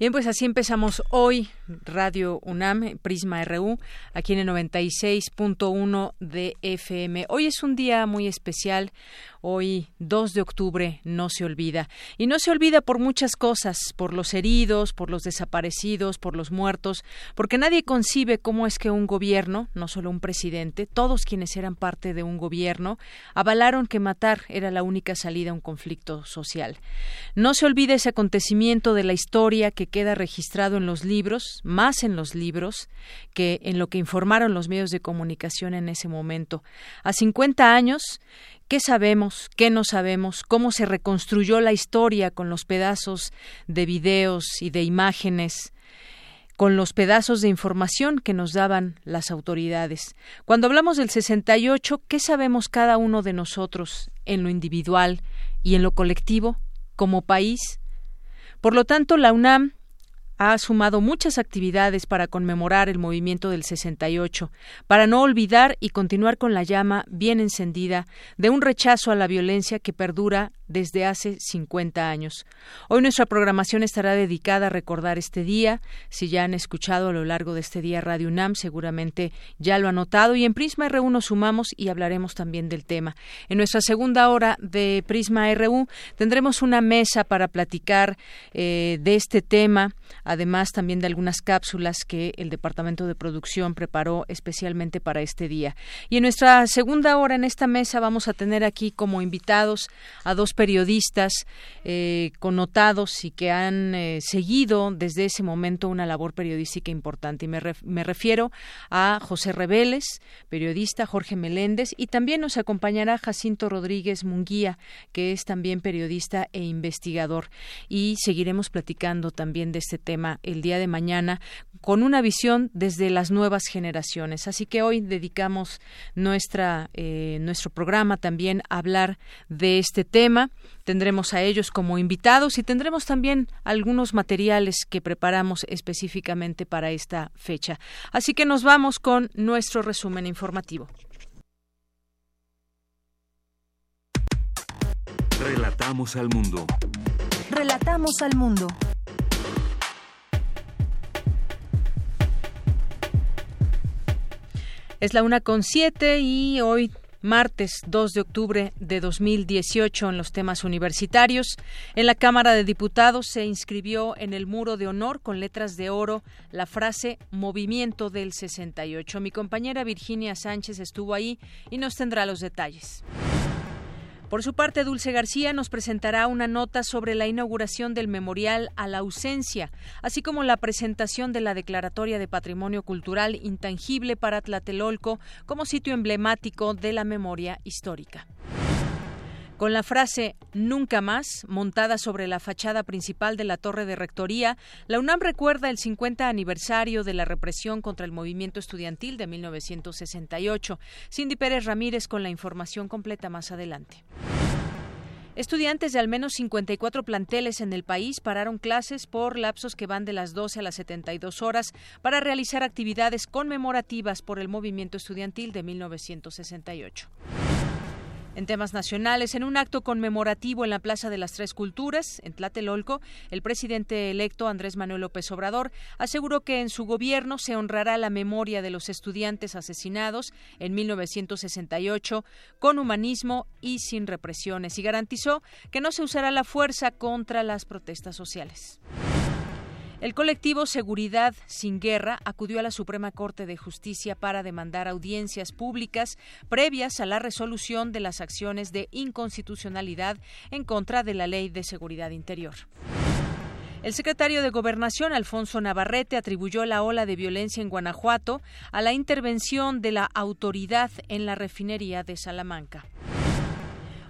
Bien, pues así empezamos hoy Radio UNAM, Prisma RU, aquí en el 96.1 de FM. Hoy es un día muy especial, Hoy, 2 de octubre, no se olvida. Y no se olvida por muchas cosas, por los heridos, por los desaparecidos, por los muertos, porque nadie concibe cómo es que un gobierno, no solo un presidente, todos quienes eran parte de un gobierno, avalaron que matar era la única salida a un conflicto social. No se olvida ese acontecimiento de la historia que queda registrado en los libros, más en los libros, que en lo que informaron los medios de comunicación en ese momento. A 50 años, ¿Qué sabemos? ¿Qué no sabemos? ¿Cómo se reconstruyó la historia con los pedazos de videos y de imágenes? con los pedazos de información que nos daban las autoridades. Cuando hablamos del 68, ¿qué sabemos cada uno de nosotros en lo individual y en lo colectivo como país? Por lo tanto, la UNAM ha sumado muchas actividades para conmemorar el movimiento del 68, para no olvidar y continuar con la llama bien encendida de un rechazo a la violencia que perdura desde hace 50 años. Hoy nuestra programación estará dedicada a recordar este día. Si ya han escuchado a lo largo de este día Radio UNAM, seguramente ya lo han notado. Y en Prisma RU nos sumamos y hablaremos también del tema. En nuestra segunda hora de Prisma RU tendremos una mesa para platicar eh, de este tema, además también de algunas cápsulas que el Departamento de Producción preparó especialmente para este día. Y en nuestra segunda hora en esta mesa vamos a tener aquí como invitados a dos periodistas eh, connotados y que han eh, seguido desde ese momento una labor periodística importante. Y me, me refiero a José Reveles, periodista, Jorge Meléndez, y también nos acompañará Jacinto Rodríguez Munguía, que es también periodista e investigador. Y seguiremos platicando también de este tema el día de mañana con una visión desde las nuevas generaciones. Así que hoy dedicamos nuestra, eh, nuestro programa también a hablar de este tema Tendremos a ellos como invitados y tendremos también algunos materiales que preparamos específicamente para esta fecha. Así que nos vamos con nuestro resumen informativo. Relatamos al mundo. Relatamos al mundo. Es la una con siete y hoy martes 2 de octubre de 2018 en los temas universitarios. En la Cámara de Diputados se inscribió en el muro de honor con letras de oro la frase Movimiento del 68. Mi compañera Virginia Sánchez estuvo ahí y nos tendrá los detalles. Por su parte, Dulce García nos presentará una nota sobre la inauguración del Memorial a la Ausencia, así como la presentación de la Declaratoria de Patrimonio Cultural Intangible para Tlatelolco como sitio emblemático de la memoria histórica. Con la frase Nunca más, montada sobre la fachada principal de la Torre de Rectoría, la UNAM recuerda el 50 aniversario de la represión contra el movimiento estudiantil de 1968. Cindy Pérez Ramírez con la información completa más adelante. Estudiantes de al menos 54 planteles en el país pararon clases por lapsos que van de las 12 a las 72 horas para realizar actividades conmemorativas por el movimiento estudiantil de 1968. En temas nacionales, en un acto conmemorativo en la Plaza de las Tres Culturas, en Tlatelolco, el presidente electo Andrés Manuel López Obrador aseguró que en su gobierno se honrará la memoria de los estudiantes asesinados en 1968 con humanismo y sin represiones y garantizó que no se usará la fuerza contra las protestas sociales. El colectivo Seguridad sin Guerra acudió a la Suprema Corte de Justicia para demandar audiencias públicas previas a la resolución de las acciones de inconstitucionalidad en contra de la Ley de Seguridad Interior. El secretario de Gobernación, Alfonso Navarrete, atribuyó la ola de violencia en Guanajuato a la intervención de la autoridad en la refinería de Salamanca.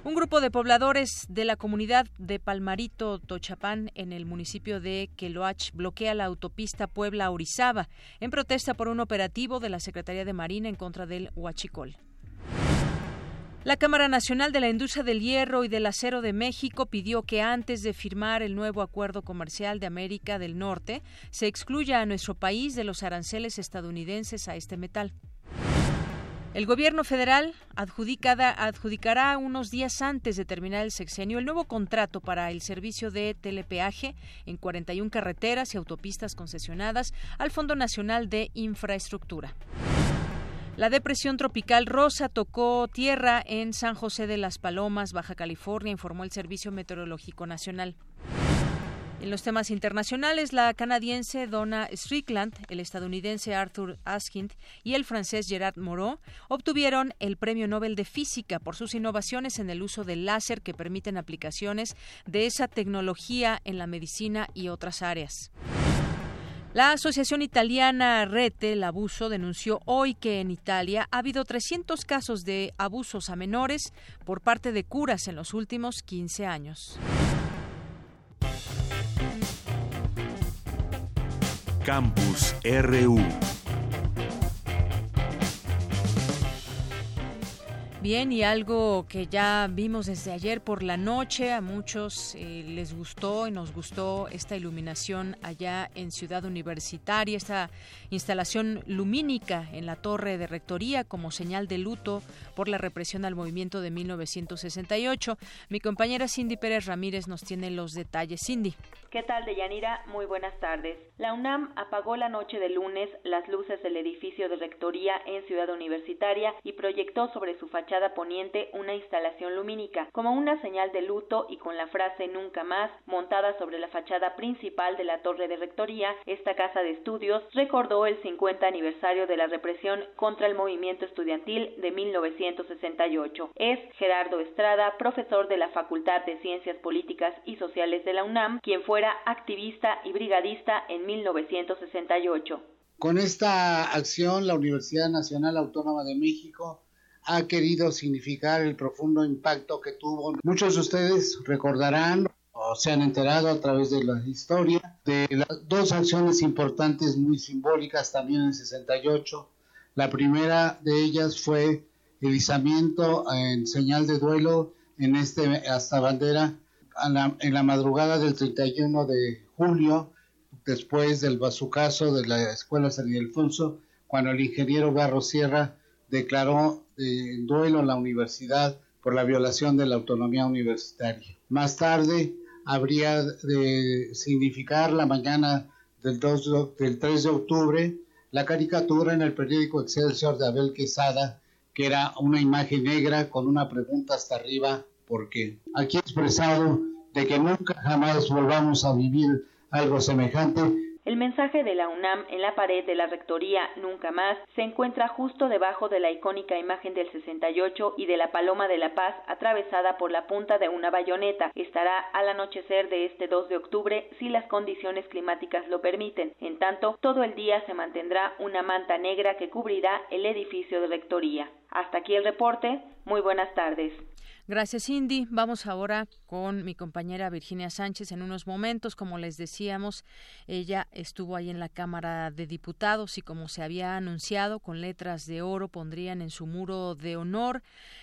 Un grupo de pobladores de la comunidad de Palmarito Tochapán en el municipio de Queloach bloquea la autopista Puebla-Orizaba en protesta por un operativo de la Secretaría de Marina en contra del Huachicol. La Cámara Nacional de la Industria del Hierro y del Acero de México pidió que antes de firmar el nuevo acuerdo comercial de América del Norte se excluya a nuestro país de los aranceles estadounidenses a este metal. El gobierno federal adjudicará unos días antes de terminar el sexenio el nuevo contrato para el servicio de telepeaje en 41 carreteras y autopistas concesionadas al Fondo Nacional de Infraestructura. La depresión tropical Rosa tocó tierra en San José de las Palomas, Baja California, informó el Servicio Meteorológico Nacional. En los temas internacionales, la canadiense Donna Strickland, el estadounidense Arthur Askind y el francés Gerard Moreau obtuvieron el Premio Nobel de Física por sus innovaciones en el uso del láser que permiten aplicaciones de esa tecnología en la medicina y otras áreas. La Asociación Italiana Rete el Abuso denunció hoy que en Italia ha habido 300 casos de abusos a menores por parte de curas en los últimos 15 años. Campus RU Bien, y algo que ya vimos desde ayer por la noche, a muchos eh, les gustó y nos gustó esta iluminación allá en Ciudad Universitaria, esta instalación lumínica en la torre de rectoría como señal de luto por la represión al movimiento de 1968. Mi compañera Cindy Pérez Ramírez nos tiene los detalles. Cindy. ¿Qué tal, Deyanira? Muy buenas tardes. La UNAM apagó la noche de lunes las luces del edificio de rectoría en Ciudad Universitaria y proyectó sobre su fachada poniente una instalación lumínica, como una señal de luto y con la frase Nunca más montada sobre la fachada principal de la torre de rectoría, esta casa de estudios recordó el 50 aniversario de la represión contra el movimiento estudiantil de 1968. Es Gerardo Estrada, profesor de la Facultad de Ciencias Políticas y Sociales de la UNAM, quien fuera activista y brigadista en 1968. Con esta acción, la Universidad Nacional Autónoma de México ha querido significar el profundo impacto que tuvo. Muchos de ustedes recordarán o se han enterado a través de la historia de las dos acciones importantes muy simbólicas también en 68. La primera de ellas fue el izamiento en señal de duelo en este hasta bandera en la madrugada del 31 de julio después del bazucazo de la escuela San Ildefonso cuando el ingeniero Garro Sierra declaró en duelo la universidad por la violación de la autonomía universitaria. Más tarde habría de significar la mañana del, 2 del 3 de octubre la caricatura en el periódico Excelsior de Abel Quesada, que era una imagen negra con una pregunta hasta arriba, ¿por qué? Aquí expresado de que nunca jamás volvamos a vivir algo semejante, el mensaje de la UNAM en la pared de la Rectoría Nunca Más se encuentra justo debajo de la icónica imagen del 68 y de la Paloma de la Paz atravesada por la punta de una bayoneta. Estará al anochecer de este 2 de octubre si las condiciones climáticas lo permiten. En tanto, todo el día se mantendrá una manta negra que cubrirá el edificio de Rectoría. Hasta aquí el reporte. Muy buenas tardes. Gracias, Cindy. Vamos ahora con mi compañera Virginia Sánchez en unos momentos. Como les decíamos, ella estuvo ahí en la Cámara de Diputados y como se había anunciado, con letras de oro pondrían en su muro de honor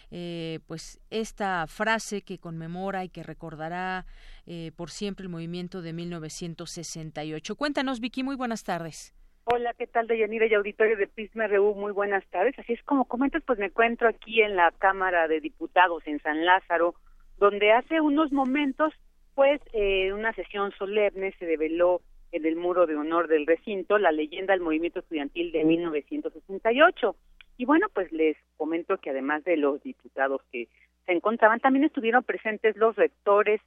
eh, pues esta frase que conmemora y que recordará eh, por siempre el movimiento de 1968. Cuéntanos, Vicky, muy buenas tardes. Hola, ¿qué tal, Deyanira y auditorio de Prisma RU? Muy buenas tardes. Así es como comentas, pues me encuentro aquí en la Cámara de Diputados en San Lázaro, donde hace unos momentos, pues, eh, una sesión solemne se develó en el muro de honor del recinto la leyenda del movimiento estudiantil de 1968. Y bueno, pues les comento que además de los diputados que se encontraban, también estuvieron presentes los rectores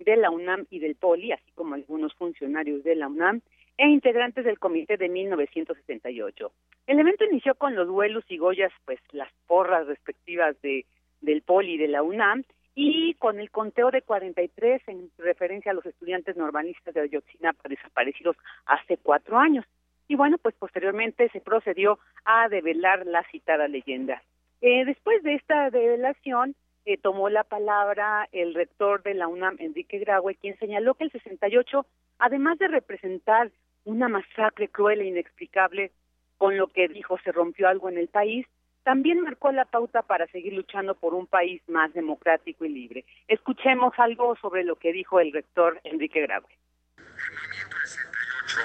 de la UNAM y del POLI, así como algunos funcionarios de la UNAM, e integrantes del comité de 1968. El evento inició con los duelos y goyas, pues las porras respectivas de del Poli y de la UNAM, y con el conteo de 43 en referencia a los estudiantes normalistas de Ayotzinapa desaparecidos hace cuatro años. Y bueno, pues posteriormente se procedió a develar la citada leyenda. Eh, después de esta develación, eh, tomó la palabra el rector de la UNAM, Enrique Graue, quien señaló que el 68, además de representar una masacre cruel e inexplicable, con lo que dijo se rompió algo en el país, también marcó la pauta para seguir luchando por un país más democrático y libre. Escuchemos algo sobre lo que dijo el rector Enrique Graue. Movimiento 68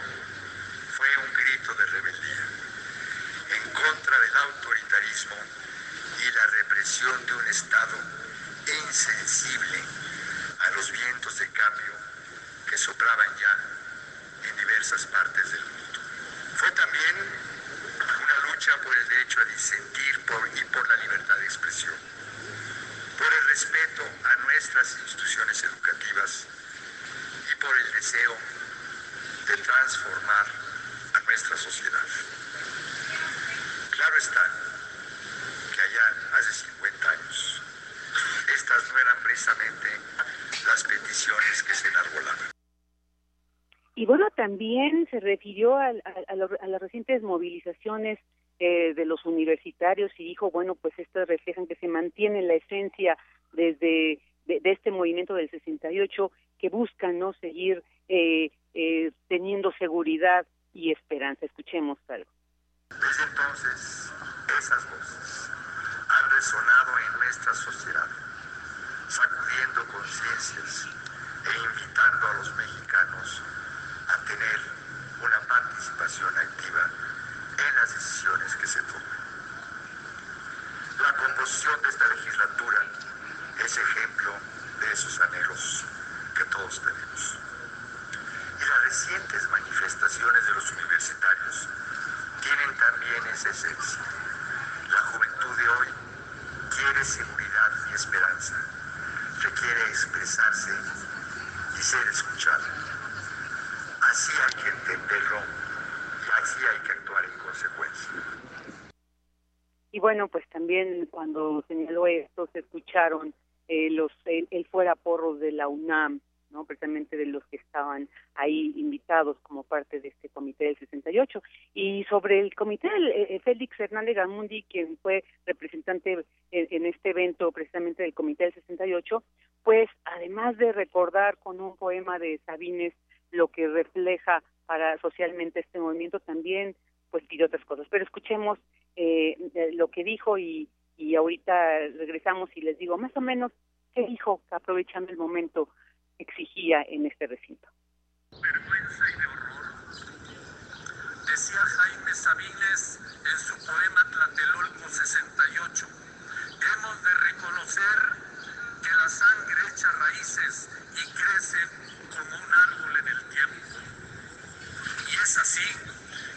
fue un grito de rebeldía en contra del autoritarismo y la represión de un Estado insensible a los vientos de cambio que soplaban ya en diversas partes del mundo. Fue también una lucha por el derecho a disentir y por la libertad de expresión, por el respeto a nuestras instituciones educativas y por el deseo de transformar a nuestra sociedad. Claro está que allá hace 50 años estas no eran precisamente las peticiones que se enarbolaban. Y bueno, también se refirió a, las recientes movilizaciones eh, de los universitarios y dijo, bueno, pues estas reflejan que se mantiene la esencia desde de, este movimiento del 68 que busca no seguir eh, eh, teniendo seguridad y esperanza. Escuchemos algo. Desde entonces, esas voces han resonado en nuestra sociedad, sacudiendo conciencias e invitando a los mexicanos a tener una participación activa en las decisiones que se toman. La composición de esta legislatura es ejemplo de esos anhelos que todos tenemos. Y las recientes manifestaciones de los universitarios tienen también esa esencia. La juventud de hoy quiere seguridad y esperanza, requiere expresarse y ser escuchada. Así y así hay que actuar en consecuencia. Y bueno, pues también cuando señaló esto se escucharon eh, los el, fuera porro de la UNAM, ¿no? precisamente de los que estaban ahí invitados como parte de este comité del 68. Y sobre el comité, eh, Félix Hernández Gamundi, quien fue representante en, en, este evento precisamente del comité del 68, pues además de recordar con un poema de Sabines lo que refleja para socialmente este movimiento, también pues pidió otras cosas. Pero escuchemos eh, lo que dijo y, y ahorita regresamos y les digo más o menos qué dijo, aprovechando el momento, exigía en este recinto. Vergüenza y de horror. Decía Jaime Sabines en su poema Tlatelolco 68, hemos de reconocer que la sangre echa raíces y crece como un árbol en el tiempo. Y es así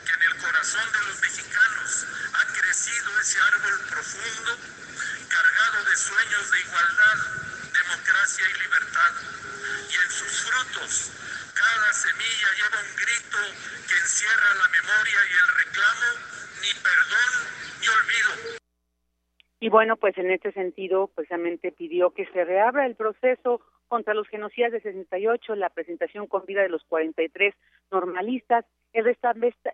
que en el corazón de los mexicanos ha crecido ese árbol profundo, cargado de sueños de igualdad, democracia y libertad. Y en sus frutos, cada semilla lleva un grito que encierra la memoria y el reclamo, ni perdón ni olvido. Y bueno, pues en este sentido, precisamente pidió que se reabra el proceso contra los genocidas de 68, la presentación con vida de los 43 normalistas, el,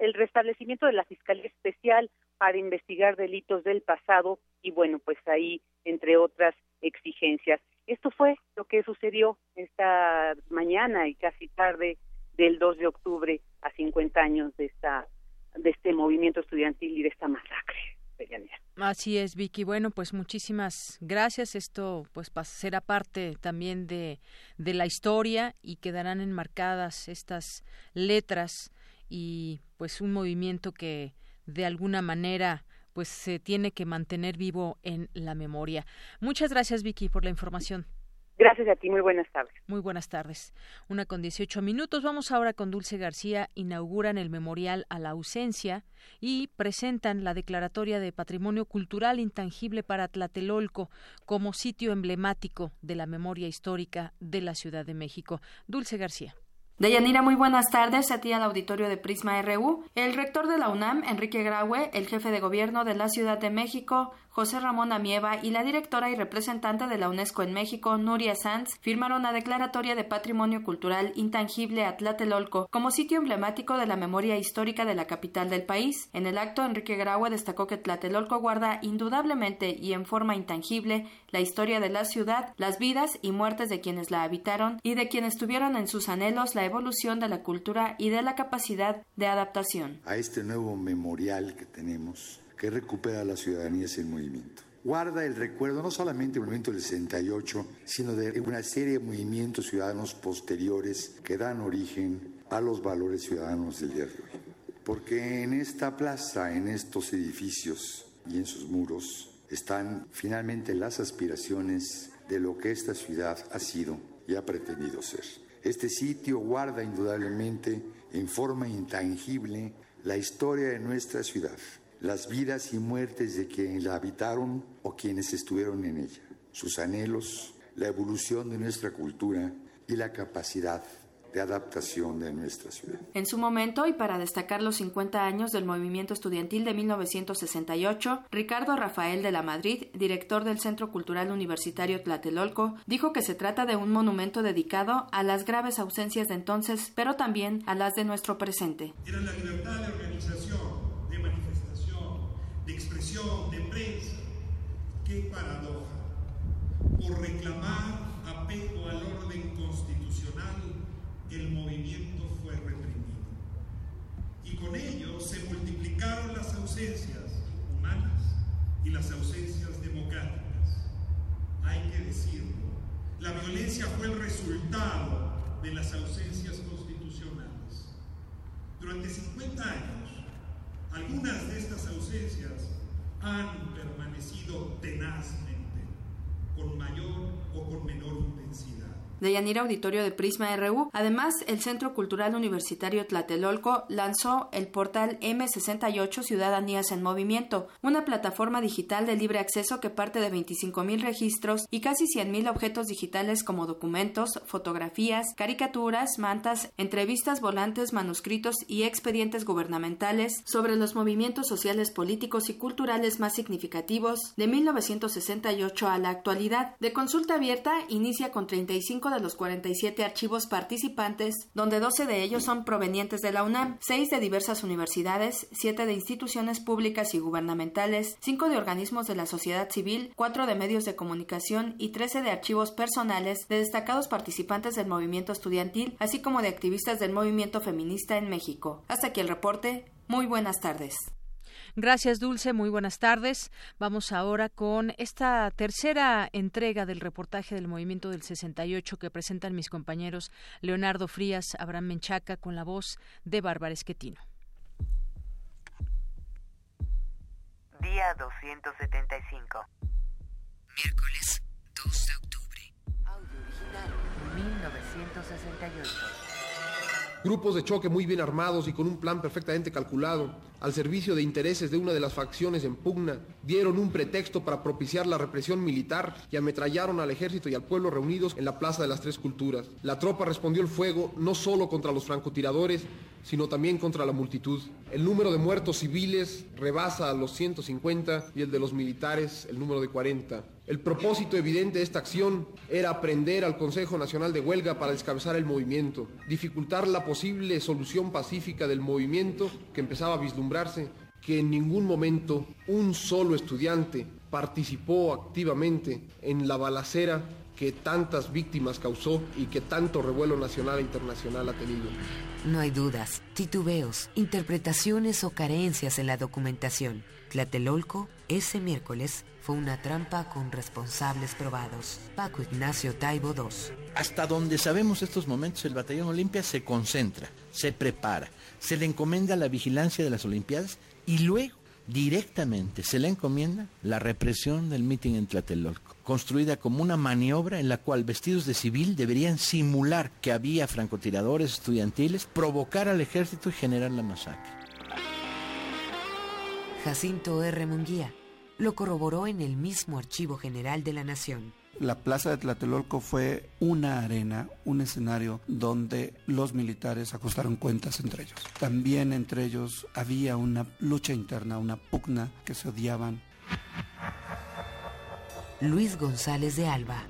el restablecimiento de la Fiscalía Especial para investigar delitos del pasado y bueno, pues ahí, entre otras exigencias. Esto fue lo que sucedió esta mañana y casi tarde del 2 de octubre a 50 años de esta de este movimiento estudiantil y de esta masacre. Así es, Vicky. Bueno, pues muchísimas gracias. Esto pues será parte también de, de la historia y quedarán enmarcadas estas letras y pues un movimiento que de alguna manera pues se tiene que mantener vivo en la memoria. Muchas gracias, Vicky, por la información. Gracias a ti, muy buenas tardes. Muy buenas tardes. Una con 18 minutos. Vamos ahora con Dulce García. Inauguran el Memorial a la Ausencia y presentan la Declaratoria de Patrimonio Cultural Intangible para Tlatelolco como sitio emblemático de la memoria histórica de la Ciudad de México. Dulce García. Deyanira, muy buenas tardes a ti al auditorio de Prisma RU. El rector de la UNAM, Enrique Graue, el jefe de gobierno de la Ciudad de México, José Ramón Amieva y la directora y representante de la UNESCO en México, Nuria Sanz, firmaron la declaratoria de Patrimonio Cultural Intangible a Tlatelolco como sitio emblemático de la memoria histórica de la capital del país. En el acto, Enrique Graue destacó que Tlatelolco guarda indudablemente y en forma intangible la historia de la ciudad, las vidas y muertes de quienes la habitaron y de quienes tuvieron en sus anhelos la evolución de la cultura y de la capacidad de adaptación. A este nuevo memorial que tenemos, que recupera la ciudadanía sin movimiento. Guarda el recuerdo no solamente del movimiento del 68, sino de una serie de movimientos ciudadanos posteriores que dan origen a los valores ciudadanos del día de hoy. Porque en esta plaza, en estos edificios y en sus muros, están finalmente las aspiraciones de lo que esta ciudad ha sido y ha pretendido ser. Este sitio guarda indudablemente en forma intangible la historia de nuestra ciudad, las vidas y muertes de quienes la habitaron o quienes estuvieron en ella, sus anhelos, la evolución de nuestra cultura y la capacidad de adaptación de nuestra ciudad. En su momento, y para destacar los 50 años del movimiento estudiantil de 1968, Ricardo Rafael de la Madrid, director del Centro Cultural Universitario Tlatelolco, dijo que se trata de un monumento dedicado a las graves ausencias de entonces, pero también a las de nuestro presente. Era la libertad de organización, de prensa. ¡Qué paradoja! Por reclamar apego al orden constitucional, el movimiento fue reprimido. Y con ello se multiplicaron las ausencias humanas y las ausencias democráticas. Hay que decirlo, la violencia fue el resultado de las ausencias constitucionales. Durante 50 años, algunas de estas ausencias han permanecido tenazmente, con mayor o con menor intensidad de Yanira Auditorio de Prisma RU. Además, el Centro Cultural Universitario Tlatelolco lanzó el portal M68 Ciudadanías en Movimiento, una plataforma digital de libre acceso que parte de 25.000 registros y casi 100.000 objetos digitales como documentos, fotografías, caricaturas, mantas, entrevistas, volantes, manuscritos y expedientes gubernamentales sobre los movimientos sociales, políticos y culturales más significativos de 1968 a la actualidad. De consulta abierta, inicia con 35 de los 47 archivos participantes, donde 12 de ellos son provenientes de la UNAM, 6 de diversas universidades, 7 de instituciones públicas y gubernamentales, 5 de organismos de la sociedad civil, 4 de medios de comunicación y 13 de archivos personales de destacados participantes del movimiento estudiantil, así como de activistas del movimiento feminista en México. Hasta aquí el reporte. Muy buenas tardes. Gracias, Dulce. Muy buenas tardes. Vamos ahora con esta tercera entrega del reportaje del movimiento del 68 que presentan mis compañeros Leonardo Frías, Abraham Menchaca, con la voz de Bárbara Esquetino. Día 275. Miércoles 2 de octubre. Audio original. 1968. Grupos de choque muy bien armados y con un plan perfectamente calculado, al servicio de intereses de una de las facciones en pugna, dieron un pretexto para propiciar la represión militar y ametrallaron al ejército y al pueblo reunidos en la Plaza de las Tres Culturas. La tropa respondió el fuego no solo contra los francotiradores, sino también contra la multitud. El número de muertos civiles rebasa a los 150 y el de los militares el número de 40. El propósito evidente de esta acción era aprender al Consejo Nacional de Huelga para descabezar el movimiento, dificultar la posible solución pacífica del movimiento que empezaba a vislumbrarse, que en ningún momento un solo estudiante participó activamente en la balacera que tantas víctimas causó y que tanto revuelo nacional e internacional ha tenido. No hay dudas, titubeos, interpretaciones o carencias en la documentación. Tlatelolco, ese miércoles, fue una trampa con responsables probados. Paco Ignacio Taibo II. Hasta donde sabemos estos momentos, el Batallón Olimpia se concentra, se prepara, se le encomienda la vigilancia de las Olimpiadas y luego directamente se le encomienda la represión del mitin en Tlatelolco, construida como una maniobra en la cual vestidos de civil deberían simular que había francotiradores estudiantiles, provocar al ejército y generar la masacre. Jacinto R. Munguía lo corroboró en el mismo Archivo General de la Nación. La plaza de Tlatelolco fue una arena, un escenario donde los militares ajustaron cuentas entre ellos. También entre ellos había una lucha interna, una pugna que se odiaban. Luis González de Alba.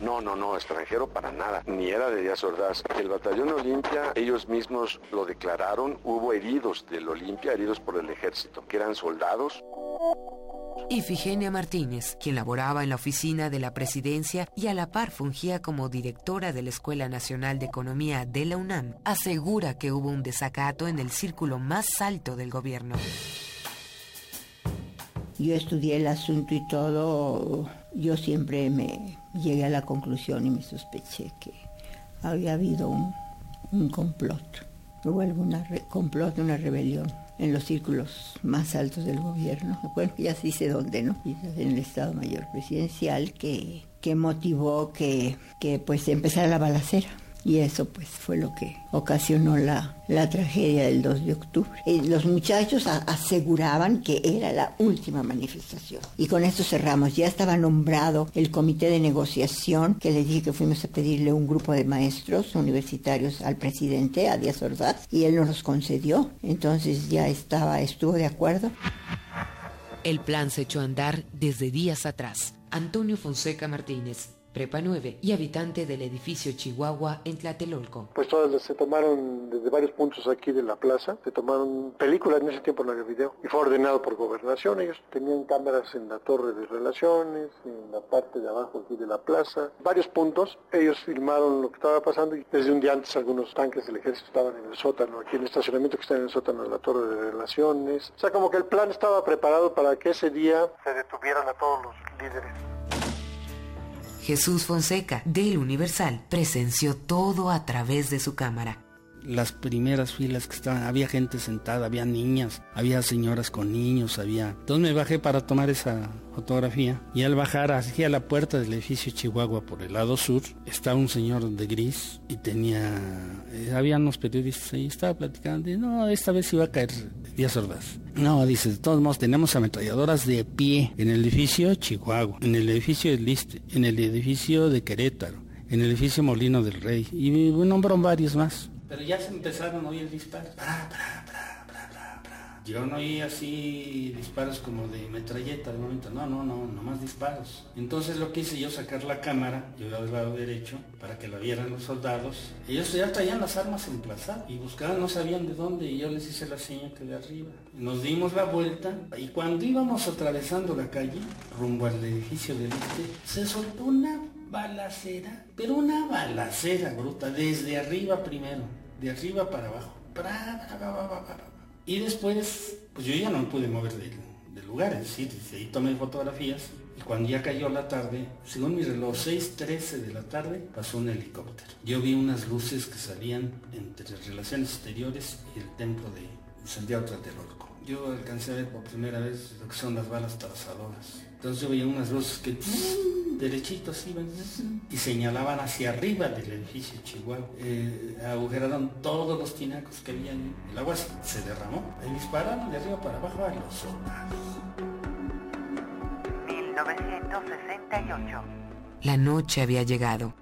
No, no, no, extranjero para nada, ni era de Díaz Ordaz. El batallón Olimpia, ellos mismos lo declararon, hubo heridos del Olimpia, heridos por el ejército, que eran soldados. Ifigenia Martínez, quien laboraba en la oficina de la presidencia y a la par fungía como directora de la Escuela Nacional de Economía de la UNAM, asegura que hubo un desacato en el círculo más alto del gobierno. Yo estudié el asunto y todo, yo siempre me llegué a la conclusión y me sospeché que había habido un, complot. Hubo algún complot, una rebelión en los círculos más altos del gobierno. Bueno, ya se dice dónde, ¿no? En el Estado Mayor Presidencial que, que motivó que, que pues empezara la balacera y eso pues fue lo que ocasionó la, la tragedia del 2 de octubre. Eh, los muchachos aseguraban que era la última manifestación. Y con esto cerramos. Ya estaba nombrado el comité de negociación que les dije que fuimos a pedirle un grupo de maestros universitarios al presidente, a Díaz Ordaz, y él nos los concedió. Entonces ya estaba, estuvo de acuerdo. El plan se echó a andar desde días atrás. Antonio Fonseca Martínez, Prepa 9 y habitante del edificio Chihuahua en Tlatelolco. Pues todas se tomaron desde varios puntos aquí de la plaza, se tomaron películas, en ese tiempo no había video, y fue ordenado por gobernación, ellos tenían cámaras en la torre de relaciones, en la parte de abajo aquí de la plaza, varios puntos, ellos filmaron lo que estaba pasando y desde un día antes algunos tanques del ejército estaban en el sótano, aquí en el estacionamiento que está en el sótano de la torre de relaciones, o sea como que el plan estaba preparado para que ese día se detuvieran a todos los líderes. Jesús Fonseca, del Universal, presenció todo a través de su cámara. Las primeras filas que estaban, había gente sentada, había niñas, había señoras con niños, había... Entonces me bajé para tomar esa fotografía y al bajar hacia la puerta del edificio Chihuahua por el lado sur, estaba un señor de gris y tenía... Eh, había unos periodistas ahí, estaba platicando y no, esta vez iba a caer Díaz Ordaz. No, dice, de todos modos tenemos ametralladoras de pie en el edificio Chihuahua, en el edificio del Liste, en el edificio de Querétaro, en el edificio Molino del Rey y nombró varios más. Pero ya se empezaron a oír disparos. Yo no oí así disparos como de metralleta de momento, no, no, no, nomás disparos. Entonces lo que hice yo sacar la cámara, yo al lado derecho, para que la vieran los soldados. Ellos ya traían las armas emplazadas y buscaban, no sabían de dónde, y yo les hice la señal que de arriba. Nos dimos la vuelta y cuando íbamos atravesando la calle, rumbo al edificio del este, se soltó una balacera, pero una balacera bruta, desde arriba primero, de arriba para abajo. Y después, pues yo ya no me pude mover del, lugar, es decir, ahí tomé fotografías y cuando ya cayó la tarde, según mi reloj, 6.13 de la tarde, pasó un helicóptero. Yo vi unas luces que salían entre relaciones exteriores y el templo de Santiago Tlatelolco. Yo alcancé a ver por primera vez lo que son las balas trazadoras. Entonces yo veía unas luces que derechitos iban y señalaban hacia arriba del edificio Chihuahua. Eh, agujeraron todos los tinacos que había. El agua se derramó. Y dispararon de arriba para abajo a los soldados. 1968. La noche había llegado.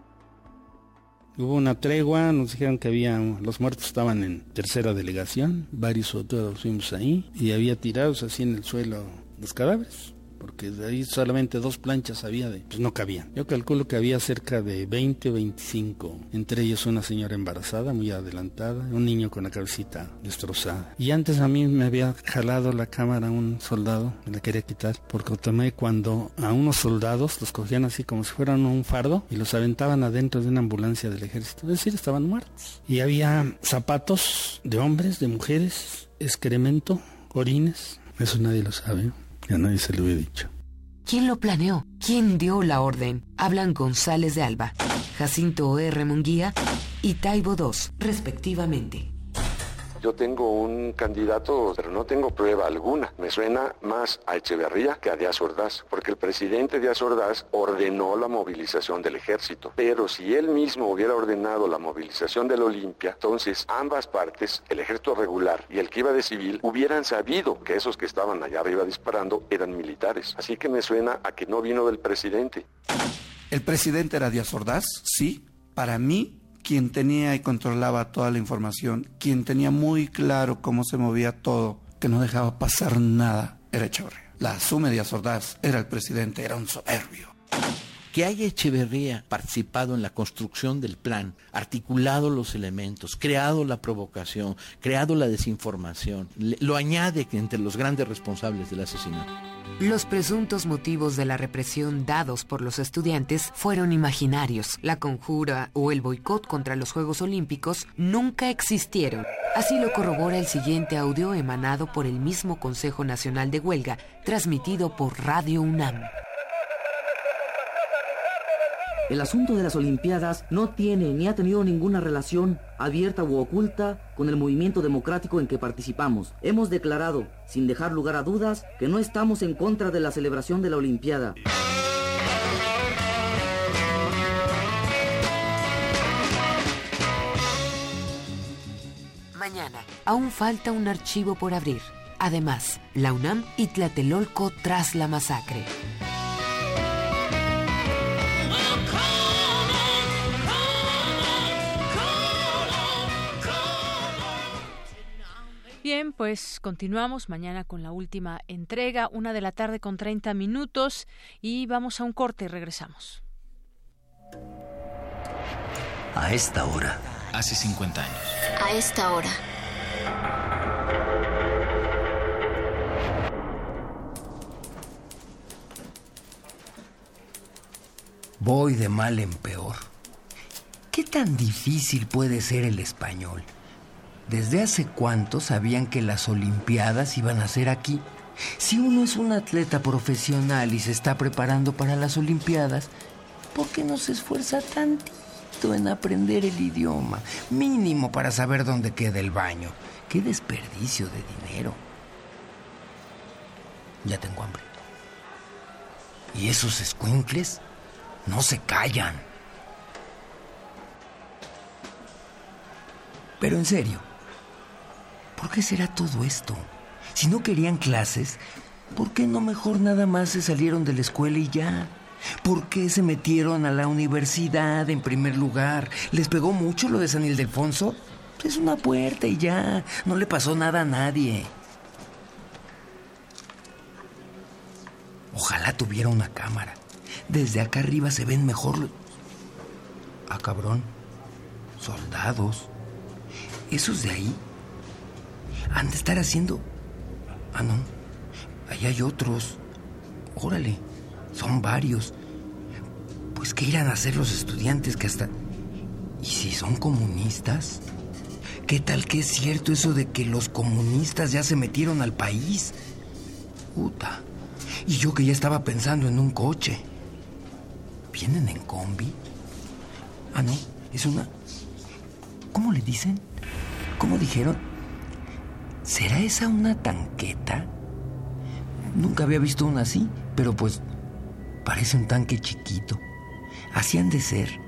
Hubo una tregua, nos dijeron que había, los muertos estaban en tercera delegación, varios soldados fuimos ahí y había tirados así en el suelo los cadáveres porque de ahí solamente dos planchas había de, pues no cabían. Yo calculo que había cerca de 20 o 25, entre ellos una señora embarazada, muy adelantada, un niño con la cabecita destrozada. Y antes a mí me había jalado la cámara un soldado, me la quería quitar, porque tomé cuando a unos soldados los cogían así como si fueran un fardo y los aventaban adentro de una ambulancia del ejército, es decir, estaban muertos. Y había zapatos de hombres, de mujeres, excremento, orines, eso nadie lo sabe. Ya nadie se lo había dicho. ¿Quién lo planeó? ¿Quién dio la orden? Hablan González de Alba, Jacinto R. Munguía y Taibo II, respectivamente. Yo tengo un candidato, pero no tengo prueba alguna. Me suena más a Echeverría que a Díaz Ordaz, porque el presidente Díaz Ordaz ordenó la movilización del ejército. Pero si él mismo hubiera ordenado la movilización del Olimpia, entonces ambas partes, el ejército regular y el que iba de civil, hubieran sabido que esos que estaban allá arriba disparando eran militares. Así que me suena a que no vino del presidente. El presidente era Díaz Ordaz, sí. Para mí, quien tenía y controlaba toda la información, quien tenía muy claro cómo se movía todo, que no dejaba pasar nada, era Echeverría. la asume Díaz Ordaz, era el presidente, era un soberbio. Que haya Echeverría participado en la construcción del plan, articulado los elementos, creado la provocación, creado la desinformación, lo añade entre los grandes responsables del asesinato. Los presuntos motivos de la represión dados por los estudiantes fueron imaginarios. La conjura o el boicot contra los Juegos Olímpicos nunca existieron. Así lo corrobora el siguiente audio emanado por el mismo Consejo Nacional de Huelga, transmitido por Radio UNAM. El asunto de las Olimpiadas no tiene ni ha tenido ninguna relación abierta u oculta con el movimiento democrático en que participamos. Hemos declarado, sin dejar lugar a dudas, que no estamos en contra de la celebración de la Olimpiada. Mañana, aún falta un archivo por abrir. Además, la UNAM y Tlatelolco tras la masacre. Pues continuamos mañana con la última entrega, una de la tarde con 30 minutos y vamos a un corte y regresamos. A esta hora. Hace 50 años. A esta hora. Voy de mal en peor. ¿Qué tan difícil puede ser el español? ¿Desde hace cuánto sabían que las Olimpiadas iban a ser aquí? Si uno es un atleta profesional y se está preparando para las Olimpiadas, ¿por qué no se esfuerza tantito en aprender el idioma? Mínimo para saber dónde queda el baño. ¡Qué desperdicio de dinero! Ya tengo hambre. ¿Y esos escuincles? No se callan. Pero en serio, ¿Por qué será todo esto? Si no querían clases, ¿por qué no mejor nada más se salieron de la escuela y ya? ¿Por qué se metieron a la universidad en primer lugar? ¿Les pegó mucho lo de San Ildefonso? Es una puerta y ya, no le pasó nada a nadie. Ojalá tuviera una cámara. Desde acá arriba se ven mejor los... Ah, cabrón. Soldados. Esos de ahí han de estar haciendo... Ah, no. Ahí hay otros. Órale, son varios. Pues qué irán a hacer los estudiantes que hasta... ¿Y si son comunistas? ¿Qué tal que es cierto eso de que los comunistas ya se metieron al país? Puta. Y yo que ya estaba pensando en un coche. ¿Vienen en combi? Ah, no, es una... ¿Cómo le dicen? ¿Cómo dijeron? ¿Será esa una tanqueta? Nunca había visto una así, pero pues parece un tanque chiquito. Así han de ser.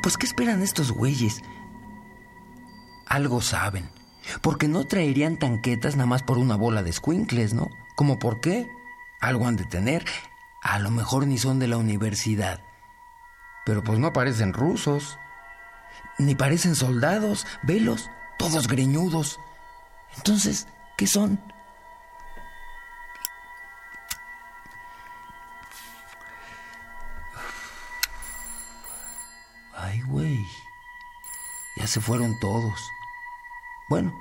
Pues ¿qué esperan estos güeyes? Algo saben. Porque no traerían tanquetas nada más por una bola de squinkles, ¿no? ¿Cómo por qué? Algo han de tener. A lo mejor ni son de la universidad. Pero pues no parecen rusos. Ni parecen soldados. Velos, todos greñudos. Entonces, ¿qué son? Ay, güey. Ya se fueron todos. Bueno,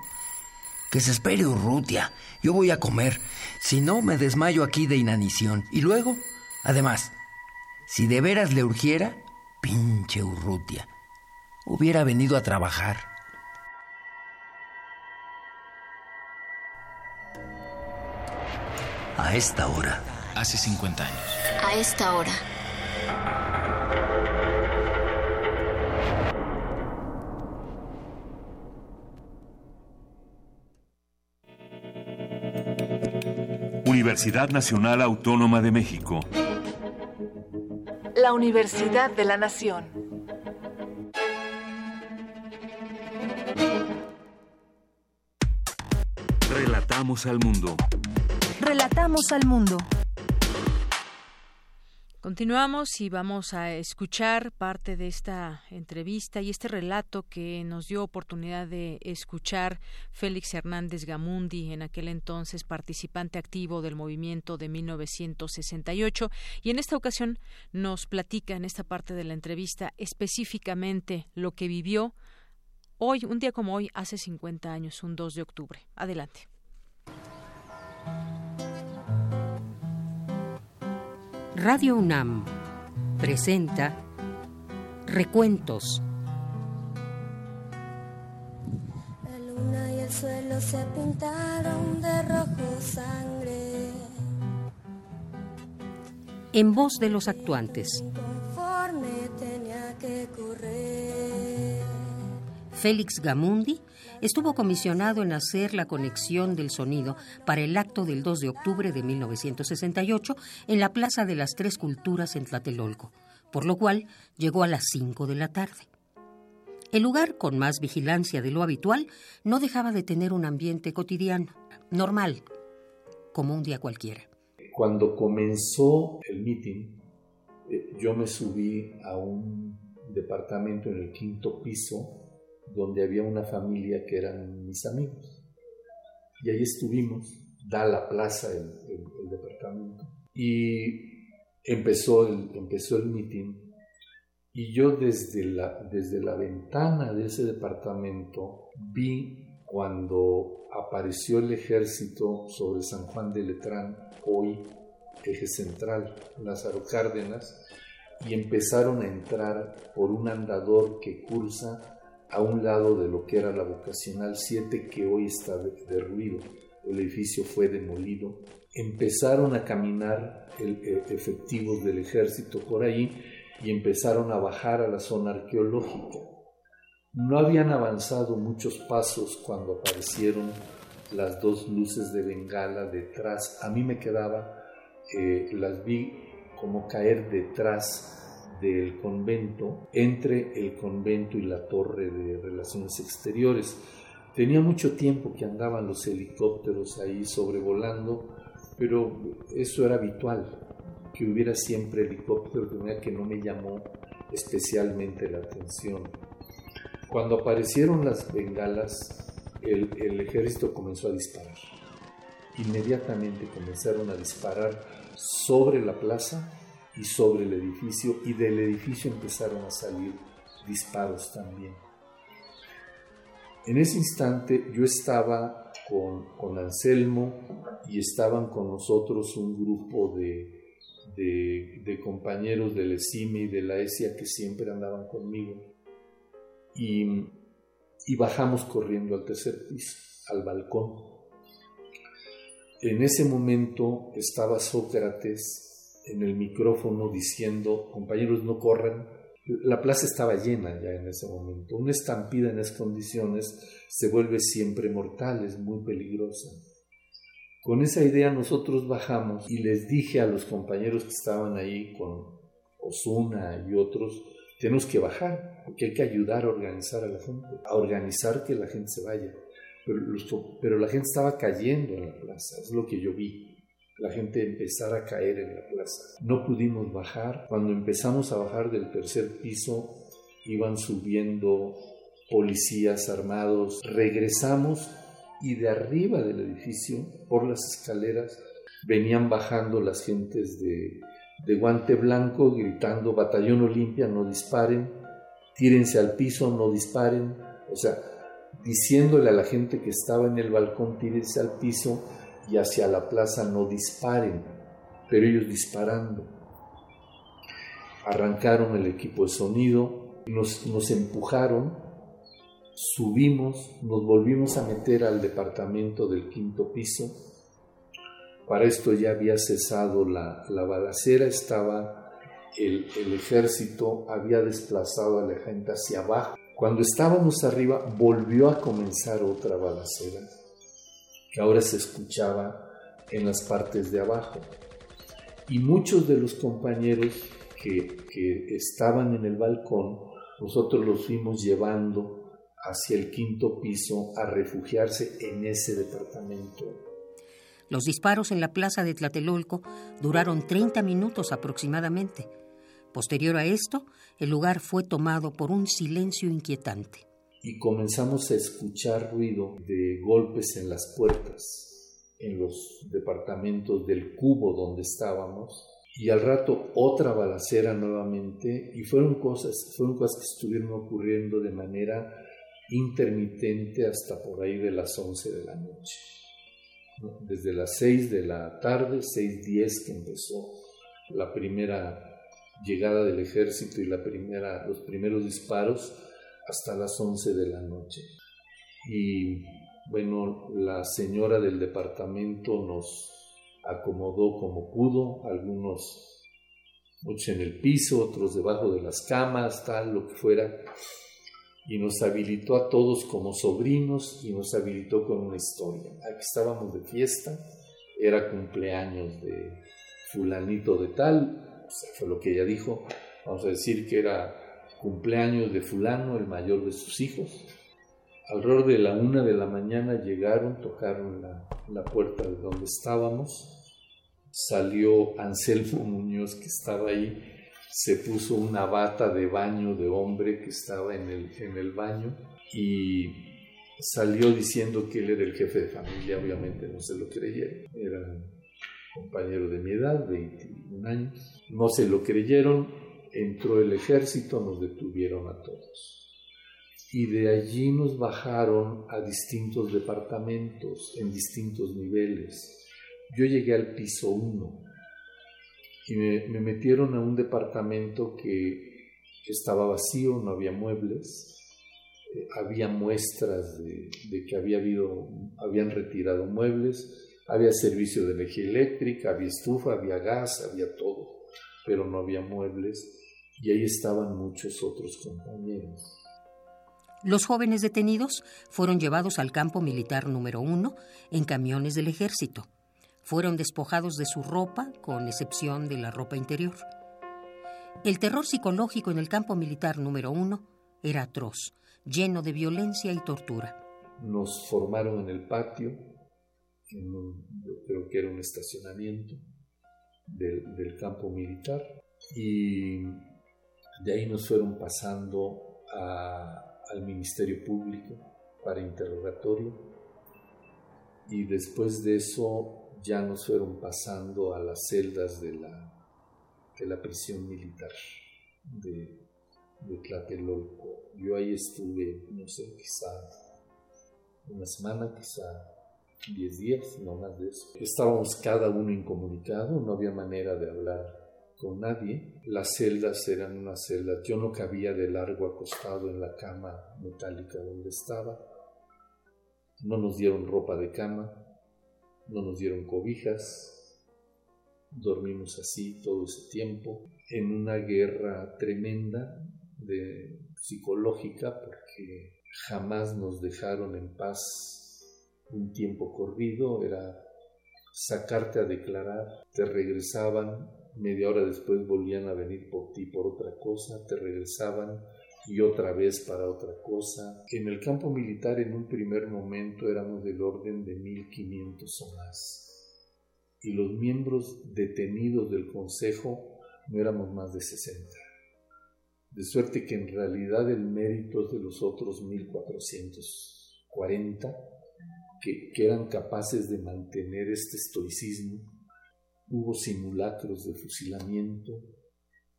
que se espere Urrutia. Yo voy a comer. Si no, me desmayo aquí de inanición. Y luego, además, si de veras le urgiera, pinche Urrutia. Hubiera venido a trabajar. A esta hora. Hace 50 años. A esta hora. Universidad Nacional Autónoma de México. La Universidad de la Nación. Relatamos al mundo. Relatamos al mundo. Continuamos y vamos a escuchar parte de esta entrevista y este relato que nos dio oportunidad de escuchar Félix Hernández Gamundi, en aquel entonces participante activo del movimiento de 1968. Y en esta ocasión nos platica en esta parte de la entrevista específicamente lo que vivió hoy, un día como hoy, hace 50 años, un 2 de octubre. Adelante. Radio UNAM presenta Recuentos. La luna y el suelo se pintaron de rojo sangre. En voz de los actuantes. Conforme tenía que correr. Félix Gamundi estuvo comisionado en hacer la conexión del sonido para el acto del 2 de octubre de 1968 en la Plaza de las Tres Culturas en Tlatelolco, por lo cual llegó a las 5 de la tarde. El lugar, con más vigilancia de lo habitual, no dejaba de tener un ambiente cotidiano, normal, como un día cualquiera. Cuando comenzó el meeting, eh, yo me subí a un departamento en el quinto piso donde había una familia que eran mis amigos. Y ahí estuvimos, da la plaza el, departamento. Y empezó el, empezó el meeting. Y yo desde la, desde la ventana de ese departamento vi cuando apareció el ejército sobre San Juan de Letrán, hoy eje central, Lázaro Cárdenas, y empezaron a entrar por un andador que cursa a un lado de lo que era la vocacional 7 que hoy está derruido. El edificio fue demolido. Empezaron a caminar eh, efectivos del ejército por ahí y empezaron a bajar a la zona arqueológica. No habían avanzado muchos pasos cuando aparecieron las dos luces de bengala detrás. A mí me quedaba, eh, las vi como caer detrás del convento entre el convento y la torre de relaciones exteriores. Tenía mucho tiempo que andaban los helicópteros ahí sobrevolando, pero eso era habitual, que hubiera siempre helicópteros, de manera que no me llamó especialmente la atención. Cuando aparecieron las bengalas, el, el ejército comenzó a disparar. Inmediatamente comenzaron a disparar sobre la plaza y sobre el edificio y del edificio empezaron a salir disparos también. En ese instante yo estaba con, con Anselmo y estaban con nosotros un grupo de, de, de compañeros del ESIME y de la ESIA que siempre andaban conmigo. Y, y bajamos corriendo al tercer piso, al balcón. En ese momento estaba Sócrates en el micrófono diciendo, compañeros, no corran. La plaza estaba llena ya en ese momento. Una estampida en esas condiciones se vuelve siempre mortal, es muy peligrosa. Con esa idea nosotros bajamos y les dije a los compañeros que estaban ahí con Osuna y otros, tenemos que bajar, porque hay que ayudar a organizar a la gente, a organizar que la gente se vaya. Pero, pero la gente estaba cayendo en la plaza, es lo que yo vi la gente empezara a caer en la plaza. No pudimos bajar. Cuando empezamos a bajar del tercer piso, iban subiendo policías armados. Regresamos y de arriba del edificio, por las escaleras, venían bajando las gentes de, de guante blanco gritando, batallón Olimpia, no disparen, tírense al piso, no disparen. O sea, diciéndole a la gente que estaba en el balcón, tírense al piso, y hacia la plaza no disparen, pero ellos disparando. Arrancaron el equipo de sonido, nos, nos empujaron, subimos, nos volvimos a meter al departamento del quinto piso. Para esto ya había cesado la, la balacera, estaba el, el ejército, había desplazado a la gente hacia abajo. Cuando estábamos arriba volvió a comenzar otra balacera que ahora se escuchaba en las partes de abajo. Y muchos de los compañeros que, que estaban en el balcón, nosotros los fuimos llevando hacia el quinto piso a refugiarse en ese departamento. Los disparos en la plaza de Tlatelolco duraron 30 minutos aproximadamente. Posterior a esto, el lugar fue tomado por un silencio inquietante. Y comenzamos a escuchar ruido de golpes en las puertas, en los departamentos del cubo donde estábamos. Y al rato otra balacera nuevamente. Y fueron cosas, fueron cosas que estuvieron ocurriendo de manera intermitente hasta por ahí de las 11 de la noche. Desde las 6 de la tarde, 6.10 que empezó la primera llegada del ejército y la primera, los primeros disparos hasta las 11 de la noche. Y bueno, la señora del departamento nos acomodó como pudo, algunos muchos en el piso, otros debajo de las camas, tal, lo que fuera, y nos habilitó a todos como sobrinos y nos habilitó con una historia. Aquí estábamos de fiesta, era cumpleaños de fulanito de tal, fue lo que ella dijo, vamos a decir que era cumpleaños de fulano, el mayor de sus hijos. Alrededor de la una de la mañana llegaron, tocaron la, la puerta de donde estábamos, salió Anselmo Muñoz que estaba ahí, se puso una bata de baño de hombre que estaba en el, en el baño y salió diciendo que él era el jefe de familia, obviamente no se lo creyeron, era compañero de mi edad, 21 años. No se lo creyeron, entró el ejército, nos detuvieron a todos. Y de allí nos bajaron a distintos departamentos, en distintos niveles. Yo llegué al piso 1 y me, metieron a un departamento que estaba vacío, no había muebles, eh, había muestras de, de, que había habido, habían retirado muebles, había servicio de energía eléctrica, había estufa, había gas, había todo, pero no había muebles y ahí estaban muchos otros compañeros. Los jóvenes detenidos fueron llevados al campo militar número uno en camiones del ejército. Fueron despojados de su ropa, con excepción de la ropa interior. El terror psicológico en el campo militar número uno era atroz, lleno de violencia y tortura. Nos formaron en el patio, yo creo que era un estacionamiento del, campo militar, y de ahí nos fueron pasando al Ministerio Público para interrogatorio, y después de eso ya nos fueron pasando a las celdas de la, de la prisión militar de, de Tlatelolco. Yo ahí estuve, no sé, quizá una semana, quizá 10 días, no más de eso. Estábamos cada uno incomunicado, no había manera de hablar con nadie. Las celdas eran unas celdas, yo no cabía de largo acostado en la cama metálica donde estaba. No nos dieron ropa de cama, no nos dieron cobijas. Dormimos así todo ese tiempo en una guerra tremenda de psicológica porque jamás nos dejaron en paz un tiempo corrido, era sacarte a declarar, te regresaban, media hora después volvían a venir por ti por otra cosa, te regresaban y otra vez para otra cosa. En el campo militar en un primer momento éramos del orden de 1500 o más. Y los miembros detenidos del Consejo no éramos más de 60. De suerte que en realidad el mérito de los otros 1440 que, eran capaces de mantener este estoicismo. Hubo simulacros de fusilamiento,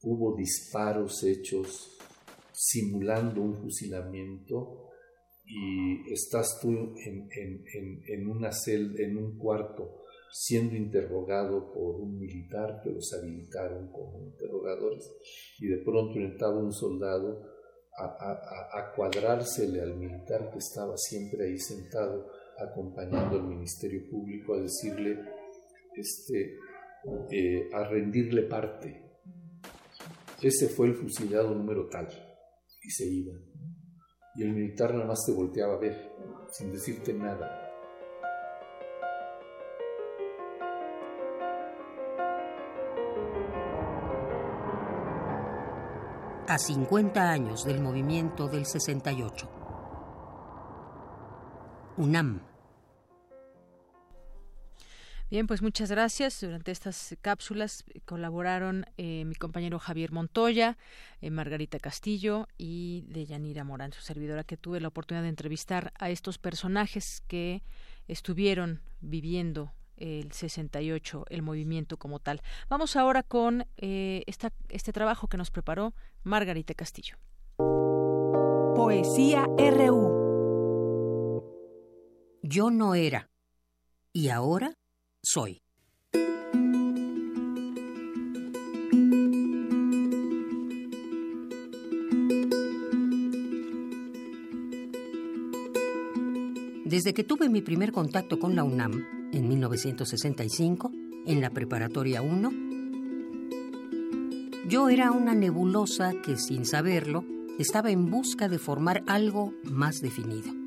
hubo disparos hechos simulando un fusilamiento y estás tú en, una celda, en un cuarto siendo interrogado por un militar que los habilitaron como interrogadores y de pronto entraba un soldado a, a, a cuadrársele al militar que estaba siempre ahí sentado acompañando al Ministerio Público a decirle, este, eh, a rendirle parte. Ese fue el fusilado número tal y se iba. Y el militar nada más te volteaba a ver, sin decirte nada. A 50 años del movimiento del 68. UNAM Bien, pues muchas gracias. Durante estas cápsulas colaboraron eh, mi compañero Javier Montoya, eh, Margarita Castillo y Deyanira Morán, su servidora, que tuve la oportunidad de entrevistar a estos personajes que estuvieron viviendo el 68, el movimiento como tal. Vamos ahora con eh, esta, este trabajo que nos preparó Margarita Castillo. Poesía RU. Yo no era. Y ahora soy. Desde que tuve mi primer contacto con la UNAM, en 1965, en la Preparatoria 1, yo era una nebulosa que, sin saberlo, estaba en busca de formar algo más definido.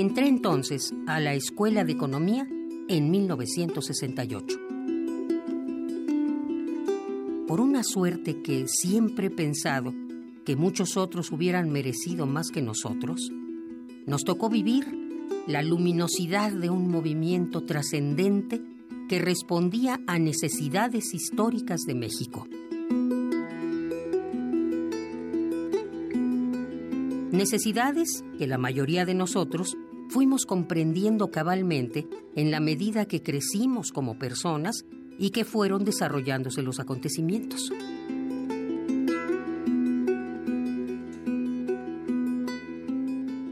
Entré entonces a la Escuela de Economía en 1968. Por una suerte que siempre he pensado que muchos otros hubieran merecido más que nosotros, nos tocó vivir la luminosidad de un movimiento trascendente que respondía a necesidades históricas de México. Necesidades que la mayoría de nosotros fuimos comprendiendo cabalmente en la medida que crecimos como personas y que fueron desarrollándose los acontecimientos.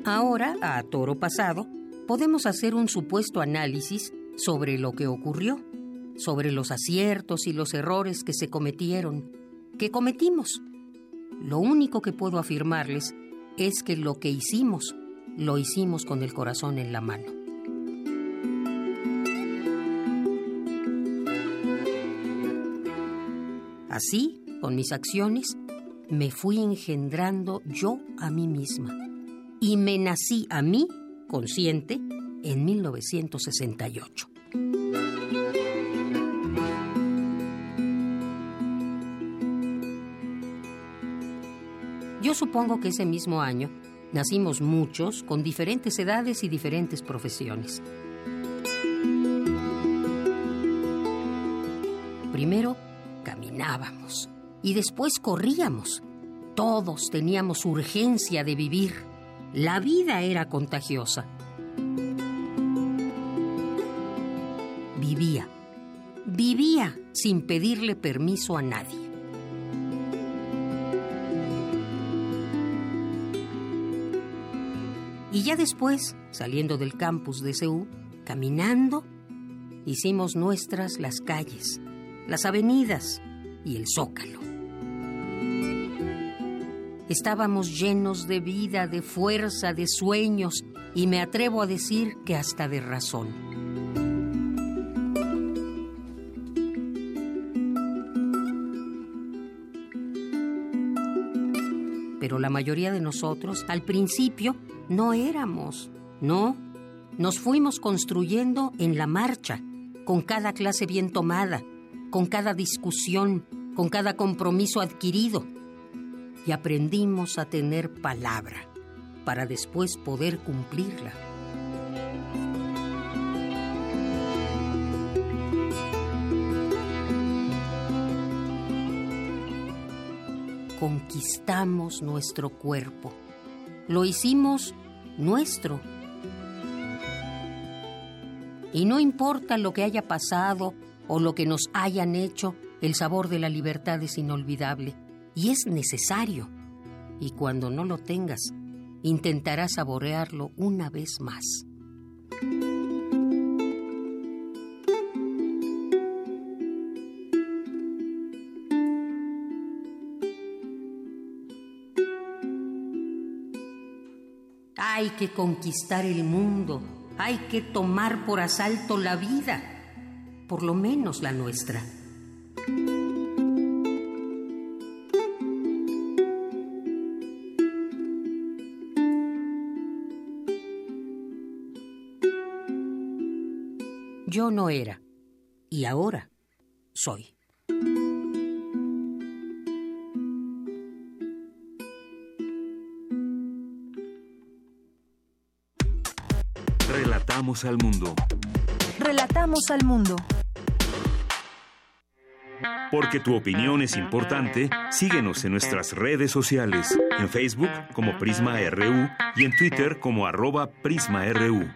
Ahora, a toro pasado, podemos hacer un supuesto análisis sobre lo que ocurrió, sobre los aciertos y los errores que se cometieron, que cometimos. Lo único que puedo afirmarles es que lo que hicimos, lo hicimos con el corazón en la mano. Así, con mis acciones, me fui engendrando yo a mí misma y me nací a mí, consciente, en 1968. Yo supongo que ese mismo año nacimos muchos con diferentes edades y diferentes profesiones. Primero caminábamos y después corríamos. Todos teníamos urgencia de vivir. La vida era contagiosa. Vivía, vivía sin pedirle permiso a nadie. Ya después, saliendo del campus de CEU, caminando, hicimos nuestras las calles, las avenidas y el zócalo. Estábamos llenos de vida, de fuerza, de sueños y me atrevo a decir que hasta de razón. La mayoría de nosotros al principio no éramos, no. Nos fuimos construyendo en la marcha, con cada clase bien tomada, con cada discusión, con cada compromiso adquirido. Y aprendimos a tener palabra para después poder cumplirla. Conquistamos nuestro cuerpo lo hicimos nuestro. Y no importa lo que haya pasado o lo que nos hayan hecho, el sabor de la libertad es inolvidable y es necesario. Y cuando no lo tengas, intentarás saborearlo una vez más. Hay que conquistar el mundo, hay que tomar por asalto la vida, por lo menos la nuestra. Yo no era, y ahora soy. Relatamos al mundo. Relatamos al mundo. Porque tu opinión es importante, síguenos en nuestras redes sociales, en Facebook como Prisma RU y en Twitter como arroba PrismaRU.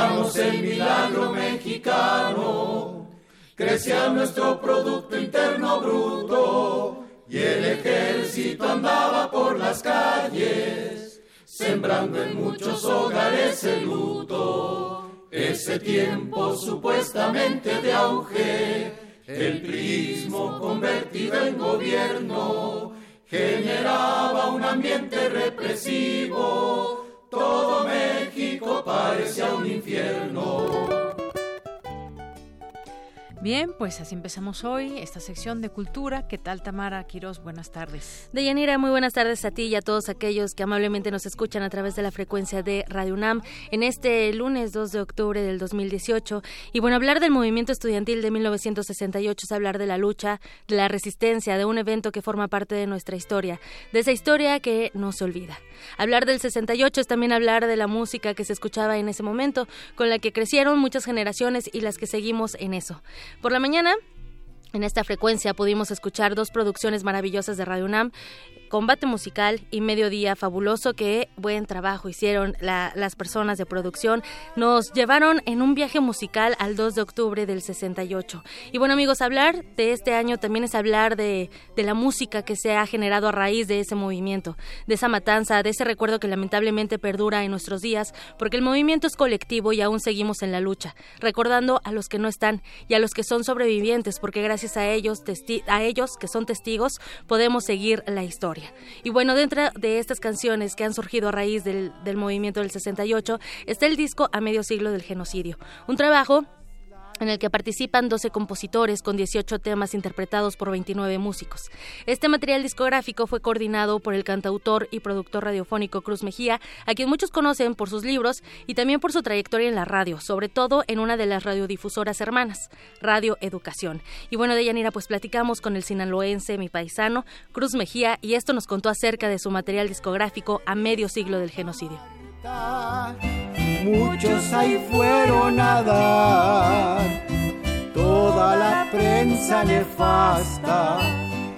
El milagro mexicano, crecía nuestro Producto Interno Bruto y el ejército andaba por las calles, sembrando en muchos hogares el luto. Ese tiempo supuestamente de auge, el prismo convertido en gobierno, generaba un ambiente represivo. Todo México parecía un infierno. Bien, pues así empezamos hoy esta sección de cultura. ¿Qué tal, Tamara Quiroz? Buenas tardes. Deyanira, muy buenas tardes a ti y a todos aquellos que amablemente nos escuchan a través de la frecuencia de Radio UNAM en este lunes 2 de octubre del 2018. Y bueno, hablar del movimiento estudiantil de 1968 es hablar de la lucha, de la resistencia, de un evento que forma parte de nuestra historia, de esa historia que no se olvida. Hablar del 68 es también hablar de la música que se escuchaba en ese momento, con la que crecieron muchas generaciones y las que seguimos en eso. Por la mañana, en esta frecuencia pudimos escuchar dos producciones maravillosas de Radio UNAM combate musical y mediodía fabuloso que buen trabajo hicieron las personas de producción. Nos llevaron en un viaje musical al 2 de octubre del 68. Y bueno amigos, hablar de este año también es hablar de, de la música que se ha generado a raíz de ese movimiento, de esa matanza, de ese recuerdo que lamentablemente perdura en nuestros días, porque el movimiento es colectivo y aún seguimos en la lucha, recordando a los que no están y a los que son sobrevivientes, porque gracias a ellos, a ellos que son testigos, podemos seguir la historia. Y bueno, dentro de estas canciones que han surgido a raíz del, del movimiento del 68 está el disco A medio siglo del genocidio, un trabajo en el que participan 12 compositores con 18 temas interpretados por 29 músicos. Este material discográfico fue coordinado por el cantautor y productor radiofónico Cruz Mejía, a quien muchos conocen por sus libros y también por su trayectoria en la radio, sobre todo en una de las radiodifusoras hermanas, Radio Educación. Y bueno, de Yanira, pues platicamos con el sinaloense, mi paisano, Cruz Mejía, y esto nos contó acerca de su material discográfico a medio siglo del genocidio. Muchos ahí fueron a dar. Toda la prensa nefasta,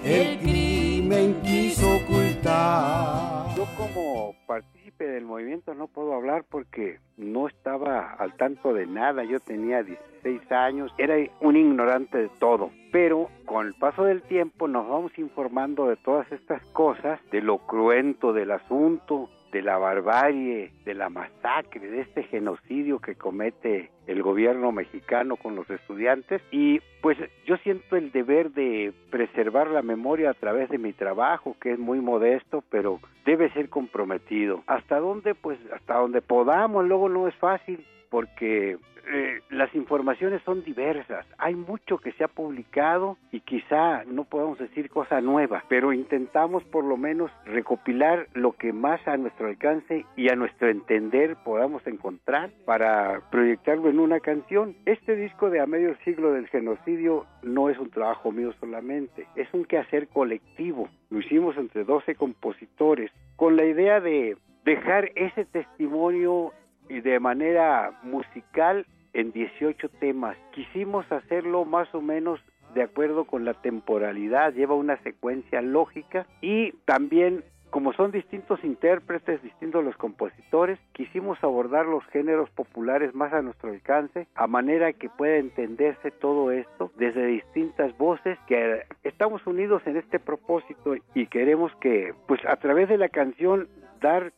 el crimen quiso ocultar. Yo como partícipe del movimiento no puedo hablar porque no estaba al tanto de nada, yo tenía 16 años, era un ignorante de todo, pero con el paso del tiempo nos vamos informando de todas estas cosas, de lo cruento del asunto, de la barbarie, de la masacre, de este genocidio que comete el gobierno mexicano con los estudiantes. Y pues yo siento el deber de preservar la memoria a través de mi trabajo que es muy modesto pero debe ser comprometido. Hasta donde pues hasta donde podamos luego no es fácil porque eh, las informaciones son diversas, hay mucho que se ha publicado y quizá no podamos decir cosa nueva, pero intentamos por lo menos recopilar lo que más a nuestro alcance y a nuestro entender podamos encontrar para proyectarlo en una canción. Este disco de A medio siglo del genocidio no es un trabajo mío solamente, es un quehacer colectivo. Lo hicimos entre 12 compositores con la idea de dejar ese testimonio de manera musical en 18 temas. Quisimos hacerlo más o menos de acuerdo con la temporalidad, lleva una secuencia lógica y también como son distintos intérpretes, distintos los compositores, quisimos abordar los géneros populares más a nuestro alcance, a manera que pueda entenderse todo esto desde distintas voces, que estamos unidos en este propósito y queremos que, pues a través de la canción, dar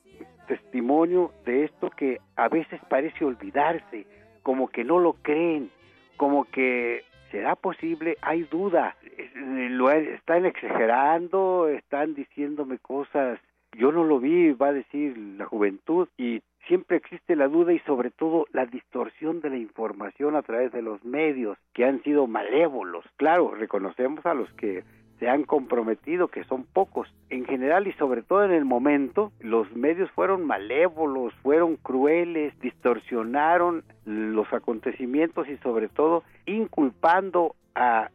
testimonio de esto que a veces parece olvidarse, como que no lo creen, como que será posible, hay duda, lo están exagerando, están diciéndome cosas, yo no lo vi, va a decir la juventud, y siempre existe la duda y sobre todo la distorsión de la información a través de los medios que han sido malévolos. Claro, reconocemos a los que se han comprometido, que son pocos. En general y sobre todo en el momento, los medios fueron malévolos, fueron crueles, distorsionaron los acontecimientos y sobre todo inculpando a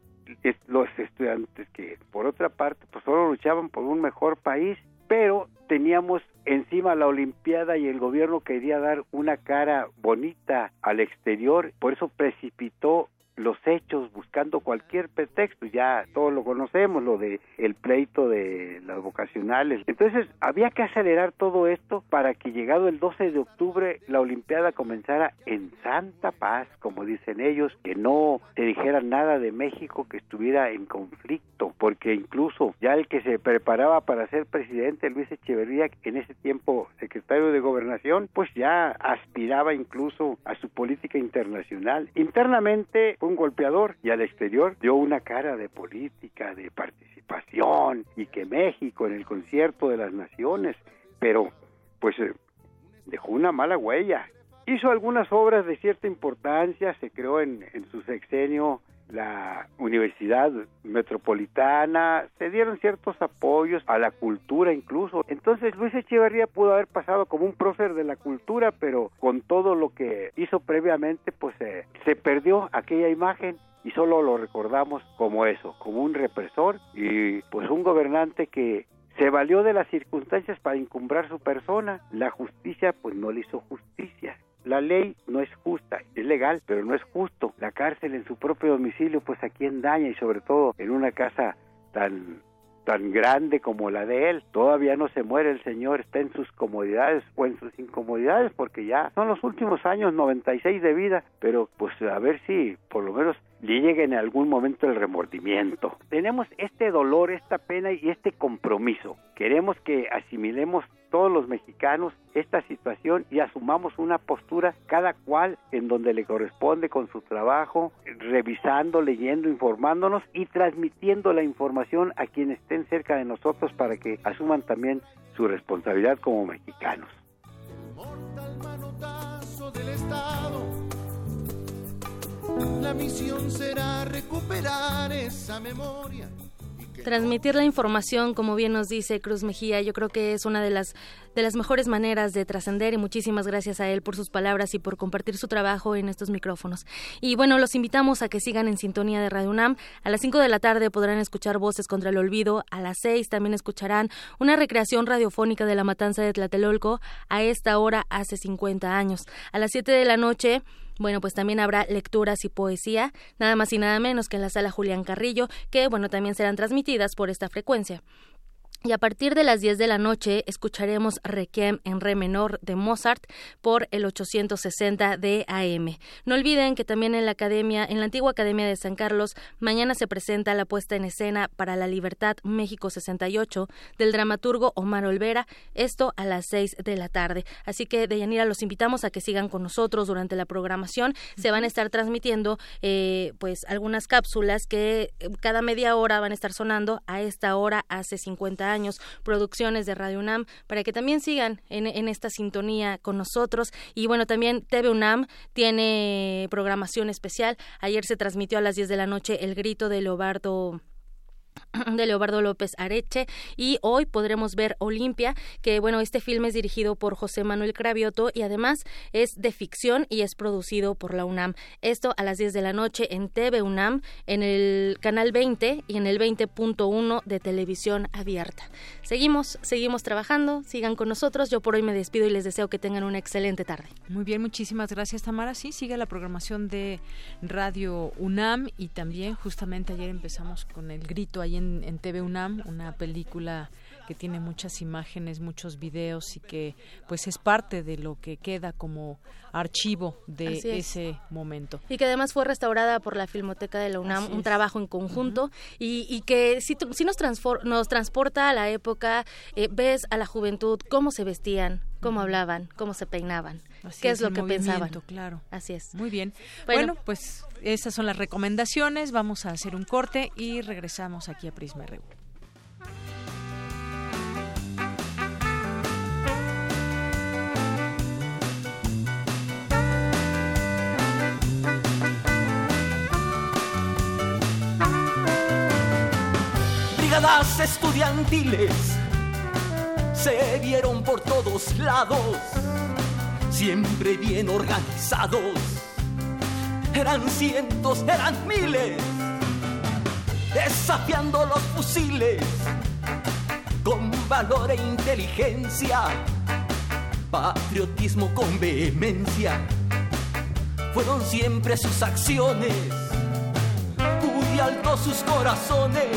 los estudiantes que por otra parte pues solo luchaban por un mejor país pero teníamos encima la Olimpiada y el gobierno quería dar una cara bonita al exterior, por eso precipitó los hechos buscando cualquier pretexto, ya todos lo conocemos, lo de el pleito de las vocacionales. Entonces, había que acelerar todo esto para que llegado el 12 de octubre la Olimpiada comenzara en santa paz, como dicen ellos, que no se dijera nada de México que estuviera en conflicto, porque incluso ya el que se preparaba para ser presidente, Luis Echeverría, en ese tiempo secretario de Gobernación, pues ya aspiraba incluso a su política internacional. Internamente un golpeador y al exterior dio una cara de política, de participación y que México en el concierto de las naciones, pero pues eh, dejó una mala huella. Hizo algunas obras de cierta importancia, se creó en, en su sexenio la Universidad Metropolitana, se dieron ciertos apoyos a la cultura incluso. Entonces Luis Echeverría pudo haber pasado como un prócer de la cultura, pero con todo lo que hizo previamente, pues eh, se perdió aquella imagen y solo lo recordamos como eso, como un represor y pues un gobernante que se valió de las circunstancias para encumbrar su persona. La justicia pues no le hizo justicia. La ley no es justa, es legal, pero no es justo. La cárcel en su propio domicilio, pues a quién daña y sobre todo en una casa tan tan grande como la de él. Todavía no se muere el Señor, está en sus comodidades o en sus incomodidades porque ya son los últimos años 96 de vida, pero pues a ver si por lo menos le llegue en algún momento el remordimiento. Tenemos este dolor, esta pena y este compromiso. Queremos que asimilemos todos los mexicanos esta situación y asumamos una postura cada cual en donde le corresponde con su trabajo, revisando, leyendo, informándonos y transmitiendo la información a quienes estén cerca de nosotros para que asuman también su responsabilidad como mexicanos. La misión será recuperar esa memoria transmitir la información, como bien nos dice Cruz Mejía, yo creo que es una de las de las mejores maneras de trascender y muchísimas gracias a él por sus palabras y por compartir su trabajo en estos micrófonos. Y bueno, los invitamos a que sigan en sintonía de Radio UNAM. A las 5 de la tarde podrán escuchar Voces contra el Olvido. A las 6 también escucharán una recreación radiofónica de la matanza de Tlatelolco a esta hora hace 50 años. A las 7 de la noche bueno, pues también habrá lecturas y poesía, nada más y nada menos que en la sala Julián Carrillo, que bueno, también serán transmitidas por esta frecuencia. Y a partir de las 10 de la noche escucharemos Requiem en Re menor de Mozart por el 860 de AM. No olviden que también en la Academia, en la antigua Academia de San Carlos, mañana se presenta la puesta en escena para la Libertad México 68 del dramaturgo Omar Olvera, esto a las 6 de la tarde. Así que, Deyanira, los invitamos a que sigan con nosotros durante la programación. Se van a estar transmitiendo eh, pues algunas cápsulas que eh, cada media hora van a estar sonando a esta hora hace 50 años, producciones de Radio UNAM, para que también sigan en, en esta sintonía con nosotros. Y bueno, también TV UNAM tiene programación especial. Ayer se transmitió a las 10 de la noche El Grito de Leobardo de Leobardo López Areche y hoy podremos ver Olimpia, que bueno, este filme es dirigido por José Manuel Cravioto y además es de ficción y es producido por la UNAM. Esto a las 10 de la noche en TV UNAM, en el canal 20 y en el 20.1 de televisión abierta. Seguimos, seguimos trabajando, sigan con nosotros. Yo por hoy me despido y les deseo que tengan una excelente tarde. Muy bien, muchísimas gracias Tamara. Sí, sigue la programación de Radio UNAM y también justamente ayer empezamos con el grito ahí en, en TV UNAM, una película que tiene muchas imágenes, muchos videos y que pues es parte de lo que queda como archivo de ese momento. Y que además fue restaurada por la Filmoteca de la UNAM, un trabajo en conjunto y, y, que si, si nos, nos transporta a la época, eh, ves a la juventud cómo se vestían, cómo hablaban, cómo se peinaban, qué es, lo que pensaban. Claro. Así es. Muy bien. Bueno, pues esas son las recomendaciones. Vamos a hacer un corte y regresamos aquí a Prisma RU. Olimpiadas estudiantiles se vieron por todos lados, siempre bien organizados. Eran cientos, eran miles, desafiando los fusiles con valor e inteligencia, patriotismo con vehemencia. Fueron siempre sus acciones, alto sus corazones,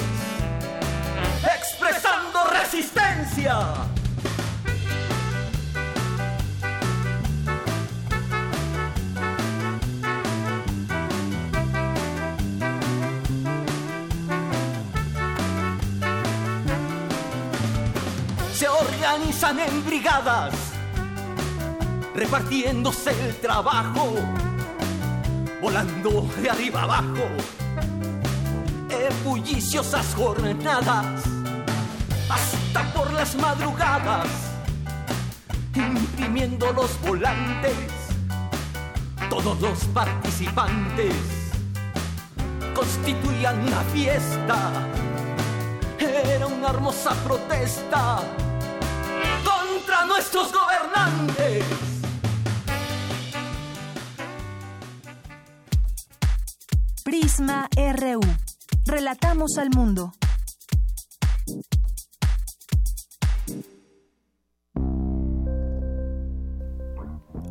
se organizan en brigadas, repartiéndose el trabajo, volando de arriba abajo, en bulliciosas jornadas, por las madrugadas, imprimiendo los volantes, todos los participantes constituían una fiesta. Era una hermosa protesta contra nuestros gobernantes. Prisma RU. Relatamos al mundo.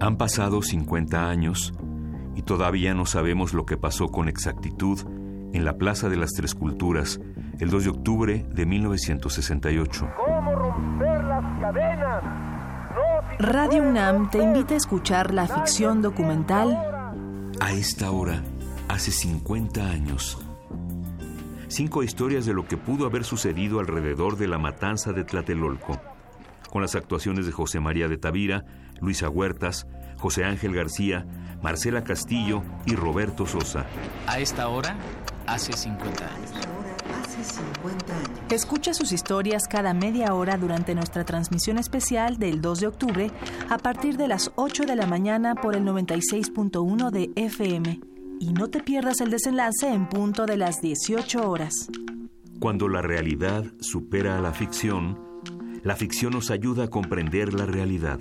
Han pasado 50 años y todavía no sabemos lo que pasó con exactitud en la Plaza de las Tres Culturas el 2 de octubre de 1968. ¿Cómo romper las cadenas? Radio UNAM te invita a escuchar la ficción documental A esta hora, hace 50 años. Cinco historias de lo que pudo haber sucedido alrededor de la matanza de Tlatelolco, con las actuaciones de José María de Tavira, Luisa Huertas, José Ángel García, Marcela Castillo y Roberto Sosa. A esta hora, hace 50 años. Hace 50 años. Escucha sus historias cada media hora durante nuestra transmisión especial del 2 de octubre a partir de las 8 de la mañana por el 96.1 de FM. Y no te pierdas el desenlace en punto de las 18 horas. Cuando la realidad supera a la ficción, la ficción nos ayuda a comprender la realidad.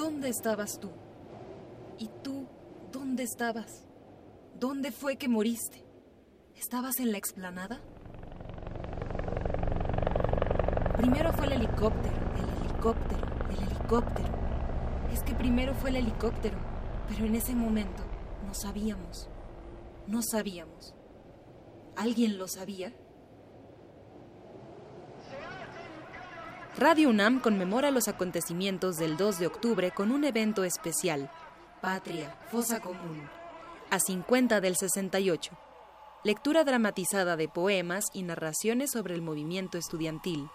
¿Dónde estabas tú? ¿Y tú dónde estabas? ¿Dónde fue que moriste? ¿Estabas en la explanada? Primero fue el helicóptero, el helicóptero, el helicóptero. Es que primero fue el helicóptero, pero en ese momento no sabíamos. No sabíamos. ¿Alguien lo sabía? Radio UNAM conmemora los acontecimientos del 2 de octubre con un evento especial, Patria, Fosa Común, a 50 del 68. Lectura dramatizada de poemas y narraciones sobre el movimiento estudiantil.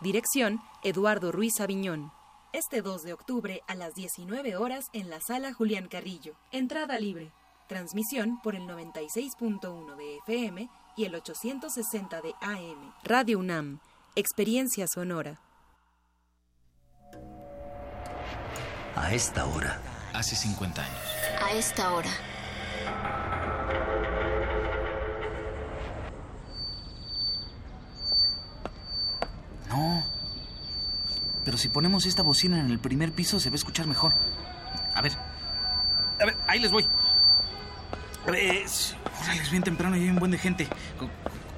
Dirección, Eduardo Ruiz Aviñón. Este 2 de octubre a las 19 horas en la sala Julián Carrillo. Entrada libre. Transmisión por el 96.1 de FM y el 860 de AM. Radio UNAM. Experiencia sonora. A esta hora. Hace 50 años. A esta hora. No. pero si ponemos esta bocina en el primer piso se va a escuchar mejor. A ver. A ver, ahí les voy. A ver, es, órale, es bien temprano y hay un buen de gente. Con,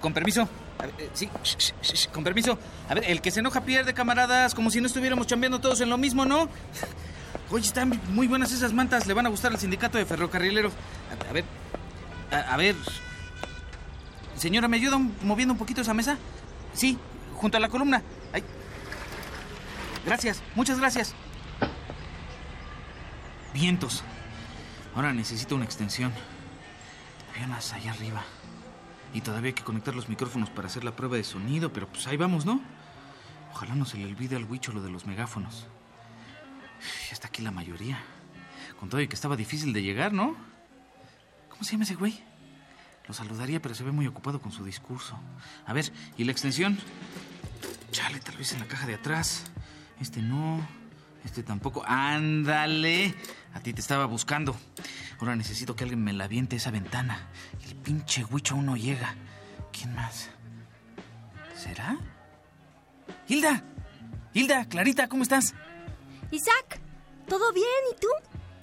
con permiso. A ver, eh, sí, con permiso. A ver, el que se enoja pierde, camaradas, como si no estuviéramos chambeando todos en lo mismo, ¿no? Oye, están muy buenas esas mantas, le van a gustar al sindicato de ferrocarrileros. A, ver, a, ver. Señora, ¿me ayuda moviendo un poquito esa mesa? Sí, junto a la columna. Ay. Gracias, muchas gracias. Vientos. Ahora necesito una extensión. Había más allá arriba. Y todavía hay que conectar los micrófonos para hacer la prueba de sonido, pero pues ahí vamos, ¿no? Ojalá no se le olvide al huicho lo de los megáfonos. Ya está aquí la mayoría. Con todo y que estaba difícil de llegar, ¿no? ¿Cómo se llama ese güey? Lo saludaría, pero se ve muy ocupado con su discurso. A ver, ¿y la extensión? Chale, tal vez en la caja de atrás. Este no. Este tampoco. ¡Ándale! A ti te estaba buscando. Ahora necesito que alguien me la aviente esa ventana. El pinche huicho aún no llega. ¿Quién más? ¿Será? ¡Hilda! ¡Hilda! ¡Clarita! ¿Cómo estás? Isaac, ¿todo bien? ¿Y tú?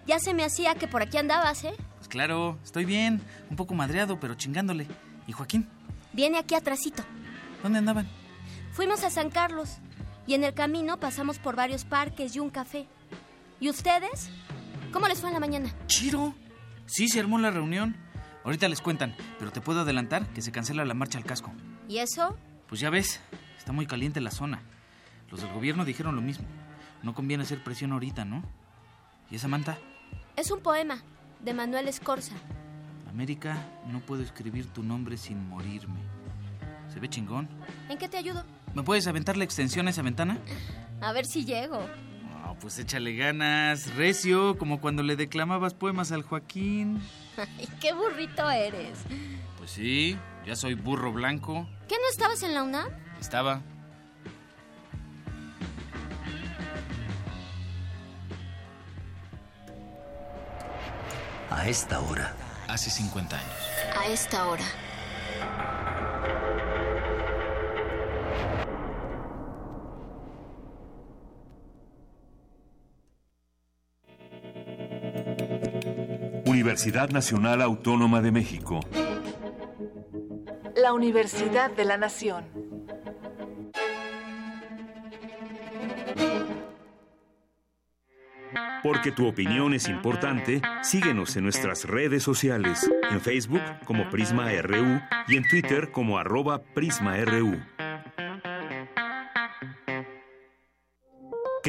Ya se me hacía que por aquí andabas, ¿eh? Pues claro, estoy bien. Un poco madreado, pero chingándole. ¿Y Joaquín? Viene aquí atrásito. ¿Dónde andaban? Fuimos a San Carlos y en el camino pasamos por varios parques y un café. ¿Y ustedes? ¿Cómo les fue en la mañana? Chiro. Sí, se armó la reunión. Ahorita les cuentan, pero te puedo adelantar que se cancela la marcha al casco. ¿Y eso? Pues ya ves, está muy caliente la zona. Los del gobierno dijeron lo mismo. No conviene hacer presión ahorita, ¿no? ¿Y esa manta? Es un poema de Manuel Escorza. América, no puedo escribir tu nombre sin morirme. ¿Se ve chingón? ¿En qué te ayudo? ¿Me puedes aventar la extensión a esa ventana? A ver si llego. Pues échale ganas, recio, como cuando le declamabas poemas al Joaquín. Ay, qué burrito eres. Pues sí, ya soy burro blanco. ¿Qué no estabas en la UNAM? Estaba. A esta hora. Hace 50 años. A esta hora. Universidad Nacional Autónoma de México. La Universidad de la Nación. Porque tu opinión es importante, síguenos en nuestras redes sociales, en Facebook como Prisma RU y en Twitter como arroba PrismaRU.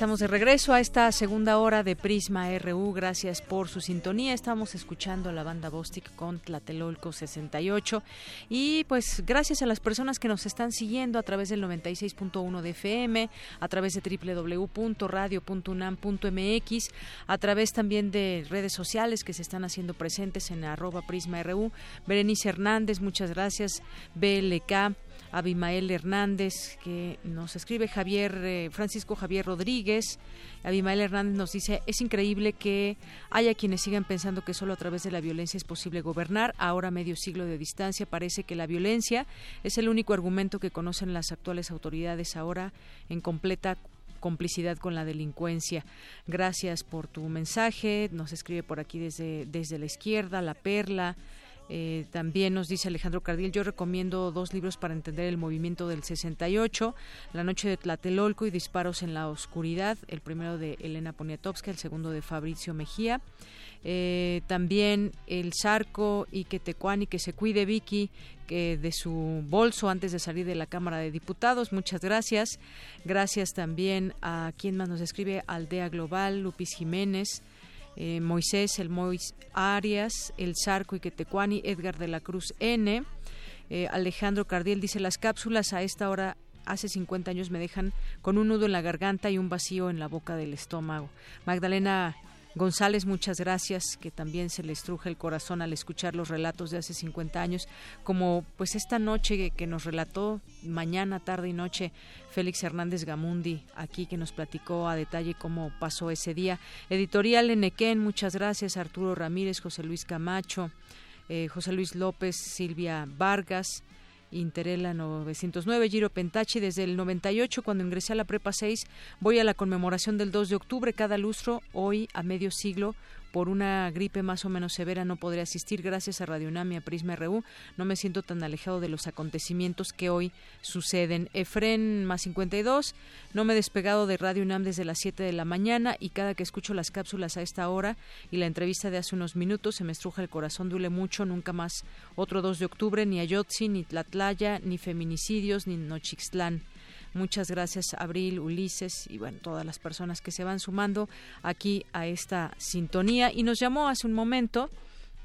estamos de regreso a esta segunda hora de Prisma RU. Gracias por su sintonía. Estamos escuchando a la banda Bostic con Tlatelolco 68. Y pues gracias a las personas que nos están siguiendo a través del 96.1 de FM, a través de www.radio.unam.mx, a través también de redes sociales que se están haciendo presentes en arroba Prisma RU. Berenice Hernández, muchas gracias. BLK. Abimael Hernández, que nos escribe Javier, eh, Francisco Javier Rodríguez. Abimael Hernández nos dice, es increíble que haya quienes sigan pensando que solo a través de la violencia es posible gobernar. Ahora, medio siglo de distancia, parece que la violencia es el único argumento que conocen las actuales autoridades ahora en completa complicidad con la delincuencia. Gracias por tu mensaje. Nos escribe por aquí desde, desde la izquierda, La Perla. Eh, también nos dice Alejandro Cardiel, yo recomiendo dos libros para entender el movimiento del 68, La noche de Tlatelolco y Disparos en la oscuridad, el primero de Elena Poniatowska, el segundo de Fabricio Mejía. Eh, también el Zarco y que Tecuani, que se cuide Vicky de su bolso antes de salir de la Cámara de Diputados. Muchas gracias. Gracias también a quien más nos escribe, Aldea Global, Lupis Jiménez. Eh, Moisés, el Mois Arias, el Zarco y Quetecuani, Edgar de la Cruz N. Eh, Alejandro Cardiel dice, las cápsulas a esta hora hace 50 años me dejan con un nudo en la garganta y un vacío en la boca del estómago. Magdalena González, muchas gracias, que también se le estruja el corazón al escuchar los relatos de hace 50 años, como pues esta noche que nos relató mañana, tarde y noche Félix Hernández Gamundi, aquí que nos platicó a detalle cómo pasó ese día. Editorial Enequén, muchas gracias, Arturo Ramírez, José Luis Camacho, eh, José Luis López, Silvia Vargas, Interela 909, Giro Pentachi, desde el 98 cuando ingresé a la Prepa 6, voy a la conmemoración del 2 de octubre cada lustro, hoy a medio siglo por una gripe más o menos severa no podré asistir. Gracias a Radio UNAM y a Prisma RU no me siento tan alejado de los acontecimientos que hoy suceden. Efren más 52, no me he despegado de Radio UNAM desde las 7 de la mañana y cada que escucho las cápsulas a esta hora y la entrevista de hace unos minutos se me estruja el corazón, duele mucho, nunca más otro 2 de octubre, ni Ayotzi, ni Tlatlaya, ni feminicidios, ni Nochixtlán. Muchas gracias, Abril, Ulises y bueno, todas las personas que se van sumando aquí a esta sintonía. Y nos llamó hace un momento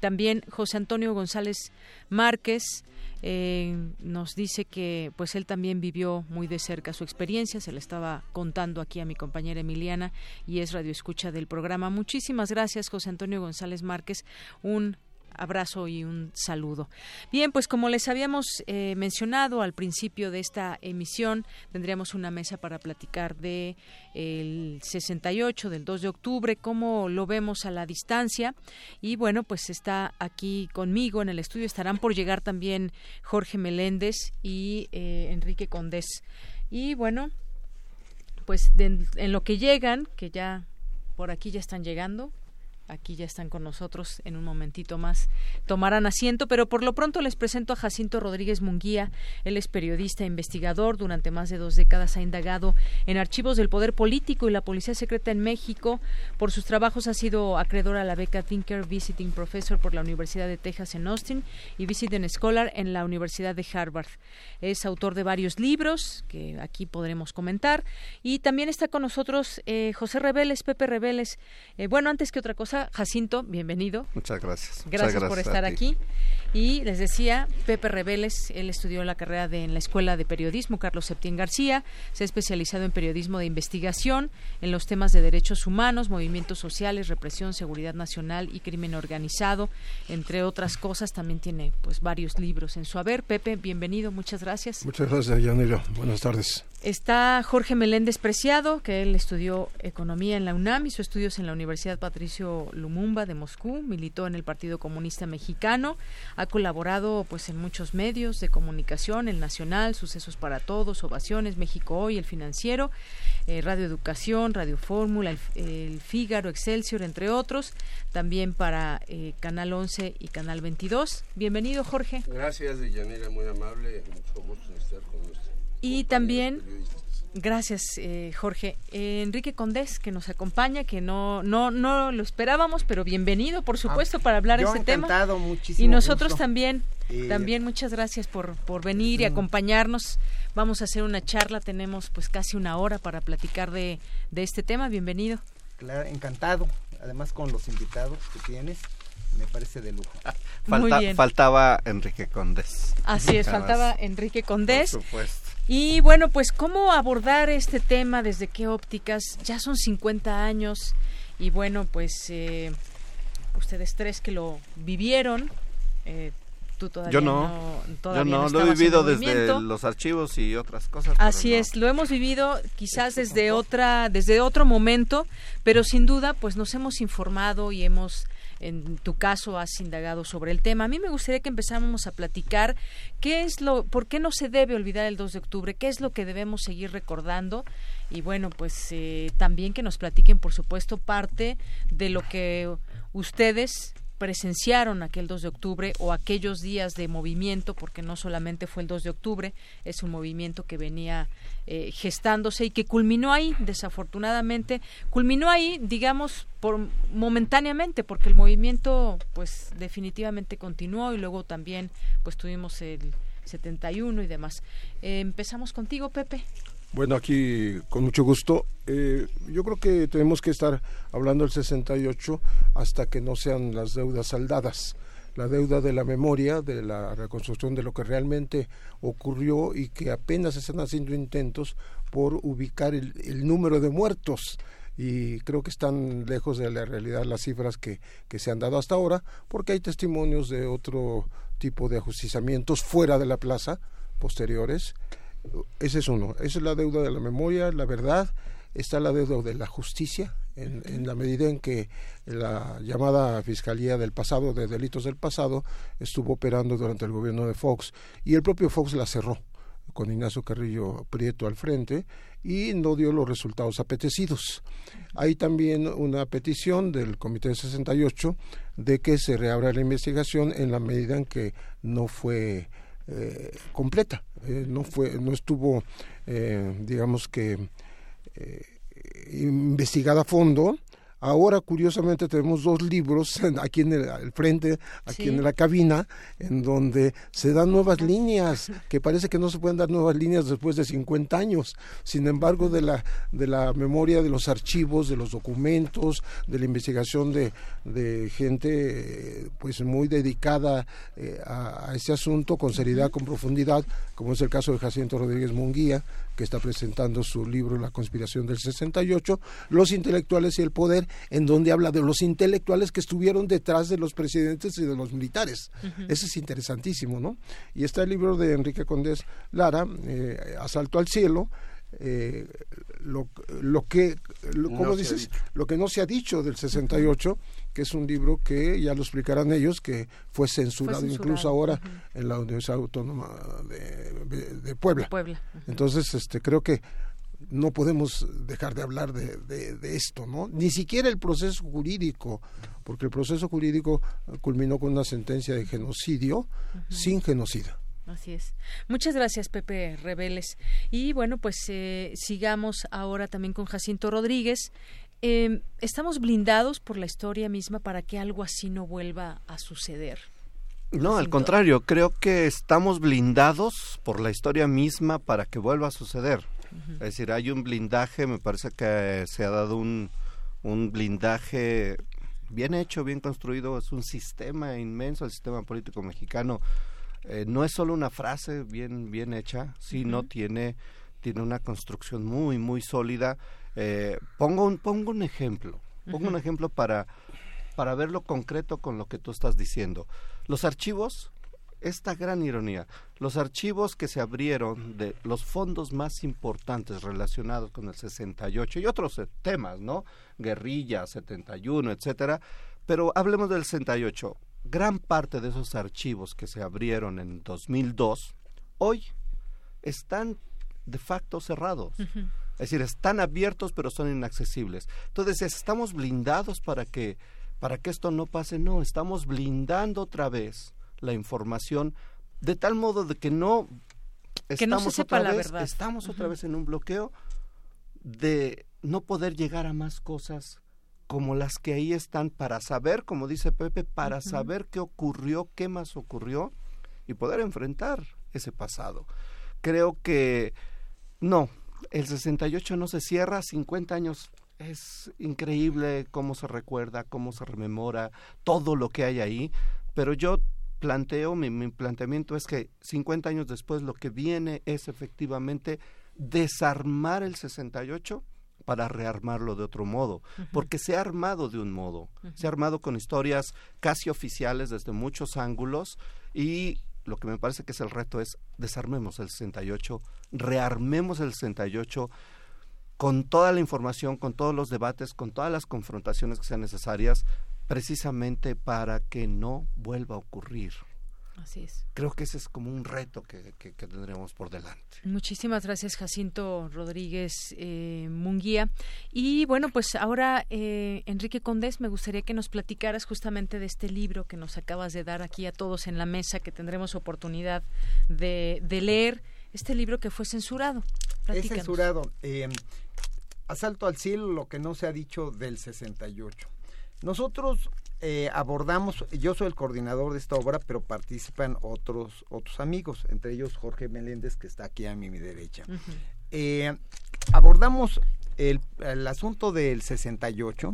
también José Antonio González Márquez. Eh, nos dice que pues él también vivió muy de cerca su experiencia, se le estaba contando aquí a mi compañera Emiliana y es radio escucha del programa. Muchísimas gracias José Antonio González Márquez, un abrazo y un saludo. Bien, pues como les habíamos eh, mencionado al principio de esta emisión, tendríamos una mesa para platicar de el 68 del 2 de octubre, cómo lo vemos a la distancia y bueno, pues está aquí conmigo en el estudio estarán por llegar también Jorge Meléndez y eh, Enrique Condés. Y bueno, pues en lo que llegan, que ya por aquí ya están llegando, aquí ya están con nosotros en un momentito más tomarán asiento pero por lo pronto les presento a Jacinto Rodríguez Munguía. Él es periodista e investigador durante más de dos décadas ha indagado en archivos del poder político y la policía secreta en México. Por sus trabajos ha sido acreedor a la beca Thinker Visiting Professor por la Universidad de Texas en Austin y Visiting Scholar en la Universidad de Harvard. Es autor de varios libros que aquí podremos comentar y también está con nosotros eh, José Reveles Pepe Reveles. Eh, bueno antes que otra cosa Jacinto, bienvenido. Muchas gracias. Gracias, por estar aquí. Y les decía, Pepe Reveles, él estudió la carrera de, en la Escuela de Periodismo Carlos Septién García, se ha especializado en periodismo de investigación, en los temas de derechos humanos, movimientos sociales, represión, seguridad nacional y crimen organizado, entre otras cosas. También tiene pues varios libros en su haber. Pepe, bienvenido, muchas gracias. Muchas gracias, Yanira. Buenas tardes. Está Jorge Meléndez Preciado, que él estudió economía en la UNAM, hizo estudios en la Universidad Patricio Lumumba de Moscú, militó en el Partido Comunista Mexicano, ha colaborado pues en muchos medios de comunicación, el Nacional, Sucesos para Todos, Ovaciones, México Hoy, El Financiero, eh, Radio Educación, Radio Fórmula, el, Fígaro, Excelsior, entre otros, también para eh, Canal 11 y Canal 22. Bienvenido, Jorge. Gracias, Yanira, muy amable, mucho gusto estar con usted. Y también, gracias eh, Jorge, eh, Enrique Condés que nos acompaña, que no, no, no lo esperábamos, pero bienvenido, por supuesto, para hablar de este tema. Y nosotros también, también muchas gracias por, por venir y acompañarnos. Vamos a hacer una charla, tenemos pues casi una hora para platicar de, de este tema. Bienvenido. Claro, encantado, además con los invitados que tienes me parece de lujo. Faltaba Enrique Condés. Así es, faltaba Enrique Condés. Por supuesto. Y bueno, pues cómo abordar este tema, desde qué ópticas. Ya son 50 años y bueno, pues eh, ustedes tres que lo vivieron, eh, tú todavía yo no, yo no, lo he vivido desde los archivos y otras cosas. Así es, lo hemos vivido quizás desde otra, desde otro momento, pero sin duda, pues nos hemos informado y hemos en tu caso has indagado sobre el tema. A mí me gustaría que empezáramos a platicar qué es lo, por qué no se debe olvidar el 2 de octubre, qué es lo que debemos seguir recordando y bueno, pues eh, también que nos platiquen, por supuesto, parte de lo que ustedes presenciaron aquel 2 de octubre o aquellos días de movimiento, porque no solamente fue el 2 de octubre, es un movimiento que venía eh, gestándose y que culminó ahí, desafortunadamente, culminó ahí, digamos, por momentáneamente, porque el movimiento, pues, definitivamente continuó y luego también, pues, tuvimos el 71 y demás. Eh, empezamos contigo, Pepe. Bueno, aquí con mucho gusto. Eh, yo creo que tenemos que estar hablando del 68 hasta que no sean las deudas saldadas. La deuda de la memoria, de la reconstrucción de lo que realmente ocurrió y que apenas están haciendo intentos por ubicar el, número de muertos y creo que están lejos de la realidad las cifras que, que se han dado hasta ahora, porque hay testimonios de otro tipo de ajusticiamientos fuera de la plaza posteriores ese es uno. Esa es la deuda de la memoria, la verdad. Está la deuda de la justicia, en, en, la medida en que la llamada Fiscalía del pasado, de delitos del pasado, estuvo operando durante el gobierno de Fox y el propio Fox la cerró con Ignacio Carrillo Prieto al frente y no dio los resultados apetecidos. Hay también una petición del Comité de 68 de que se reabra la investigación en la medida en que no fue eh, completa, eh, no fue, no estuvo, eh, digamos que investigada a fondo Ahora, curiosamente, tenemos dos libros aquí en el, frente, aquí en la cabina, en donde se dan nuevas líneas, que parece que no se pueden dar nuevas líneas después de 50 años. Sin embargo, de la, de la memoria de los archivos, de los documentos, de la investigación de, de gente pues muy dedicada eh, a, a, ese asunto, con seriedad, con profundidad, como es el caso de Jacinto Rodríguez Munguía, que está presentando su libro La conspiración del 68, Los intelectuales y el poder, en donde habla de los intelectuales que estuvieron detrás de los presidentes y de los militares. Ese es interesantísimo, ¿no? Y está el libro de Enrique Condés Lara, eh, Asalto al cielo, eh, lo, lo, que, ¿cómo dices? Lo que no se ha dicho del 68, que es un libro que ya lo explicarán ellos, que fue censurado, incluso ahora en la Universidad Autónoma de, Puebla. Entonces, este, creo que no podemos dejar de hablar de, de, esto, ¿no? Ni siquiera el proceso jurídico, porque el proceso jurídico culminó con una sentencia de genocidio sin genocida. Así es. Muchas gracias, Pepe Rebeles. Y bueno, pues eh, sigamos ahora también con Jacinto Rodríguez. Eh, ¿Estamos blindados por la historia misma para que algo así no vuelva a suceder? No, al contrario, creo que estamos blindados por la historia misma para que vuelva a suceder. Es decir, hay un blindaje, me parece que se ha dado un, un blindaje bien hecho, bien construido, es un sistema inmenso, el sistema político mexicano. Eh, no es solo una frase bien, bien hecha, sino tiene, tiene una construcción muy, muy sólida. Eh, pongo, un, pongo un ejemplo, pongo un ejemplo para, para verlo concreto con lo que tú estás diciendo. Los archivos, esta gran ironía, los archivos que se abrieron de los fondos más importantes relacionados con el 68 y otros eh, temas, ¿no? Guerrilla, 71, etcétera. Pero hablemos del 68 gran parte de esos archivos que se abrieron en 2002 hoy están de facto cerrados. Es decir, están abiertos pero son inaccesibles. Entonces, ¿estamos blindados para que para que esto no pase? No, estamos blindando otra vez la información de tal modo de que no estamos otra vez, estamos otra vez en un bloqueo de no poder llegar a más cosas como las que ahí están para saber, como dice Pepe, para saber qué ocurrió, qué más ocurrió y poder enfrentar ese pasado. Creo que no, el 68 no se cierra, 50 años es increíble cómo se recuerda, cómo se rememora, todo lo que hay ahí, pero yo planteo, mi, mi planteamiento es que 50 años después lo que viene es efectivamente desarmar el 68 para rearmarlo de otro modo, porque se ha armado de un modo, se ha armado con historias casi oficiales desde muchos ángulos y lo que me parece que es el reto es desarmemos el 68, rearmemos el 68 con toda la información, con todos los debates, con todas las confrontaciones que sean necesarias, precisamente para que no vuelva a ocurrir. Así es. Creo que ese es como un reto que, que, tendremos por delante. Muchísimas gracias, Jacinto Rodríguez eh, Munguía. Y bueno, pues ahora, eh, Enrique Condés, me gustaría que nos platicaras justamente de este libro que nos acabas de dar aquí a todos en la mesa, que tendremos oportunidad de, leer. Este libro que fue censurado. Es censurado. Eh, Asalto al cielo, lo que no se ha dicho del 68. Nosotros eh, abordamos, yo soy el coordinador de esta obra, pero participan otros, otros amigos, entre ellos Jorge Meléndez, que está aquí a mi, derecha. Eh, abordamos el, asunto del 68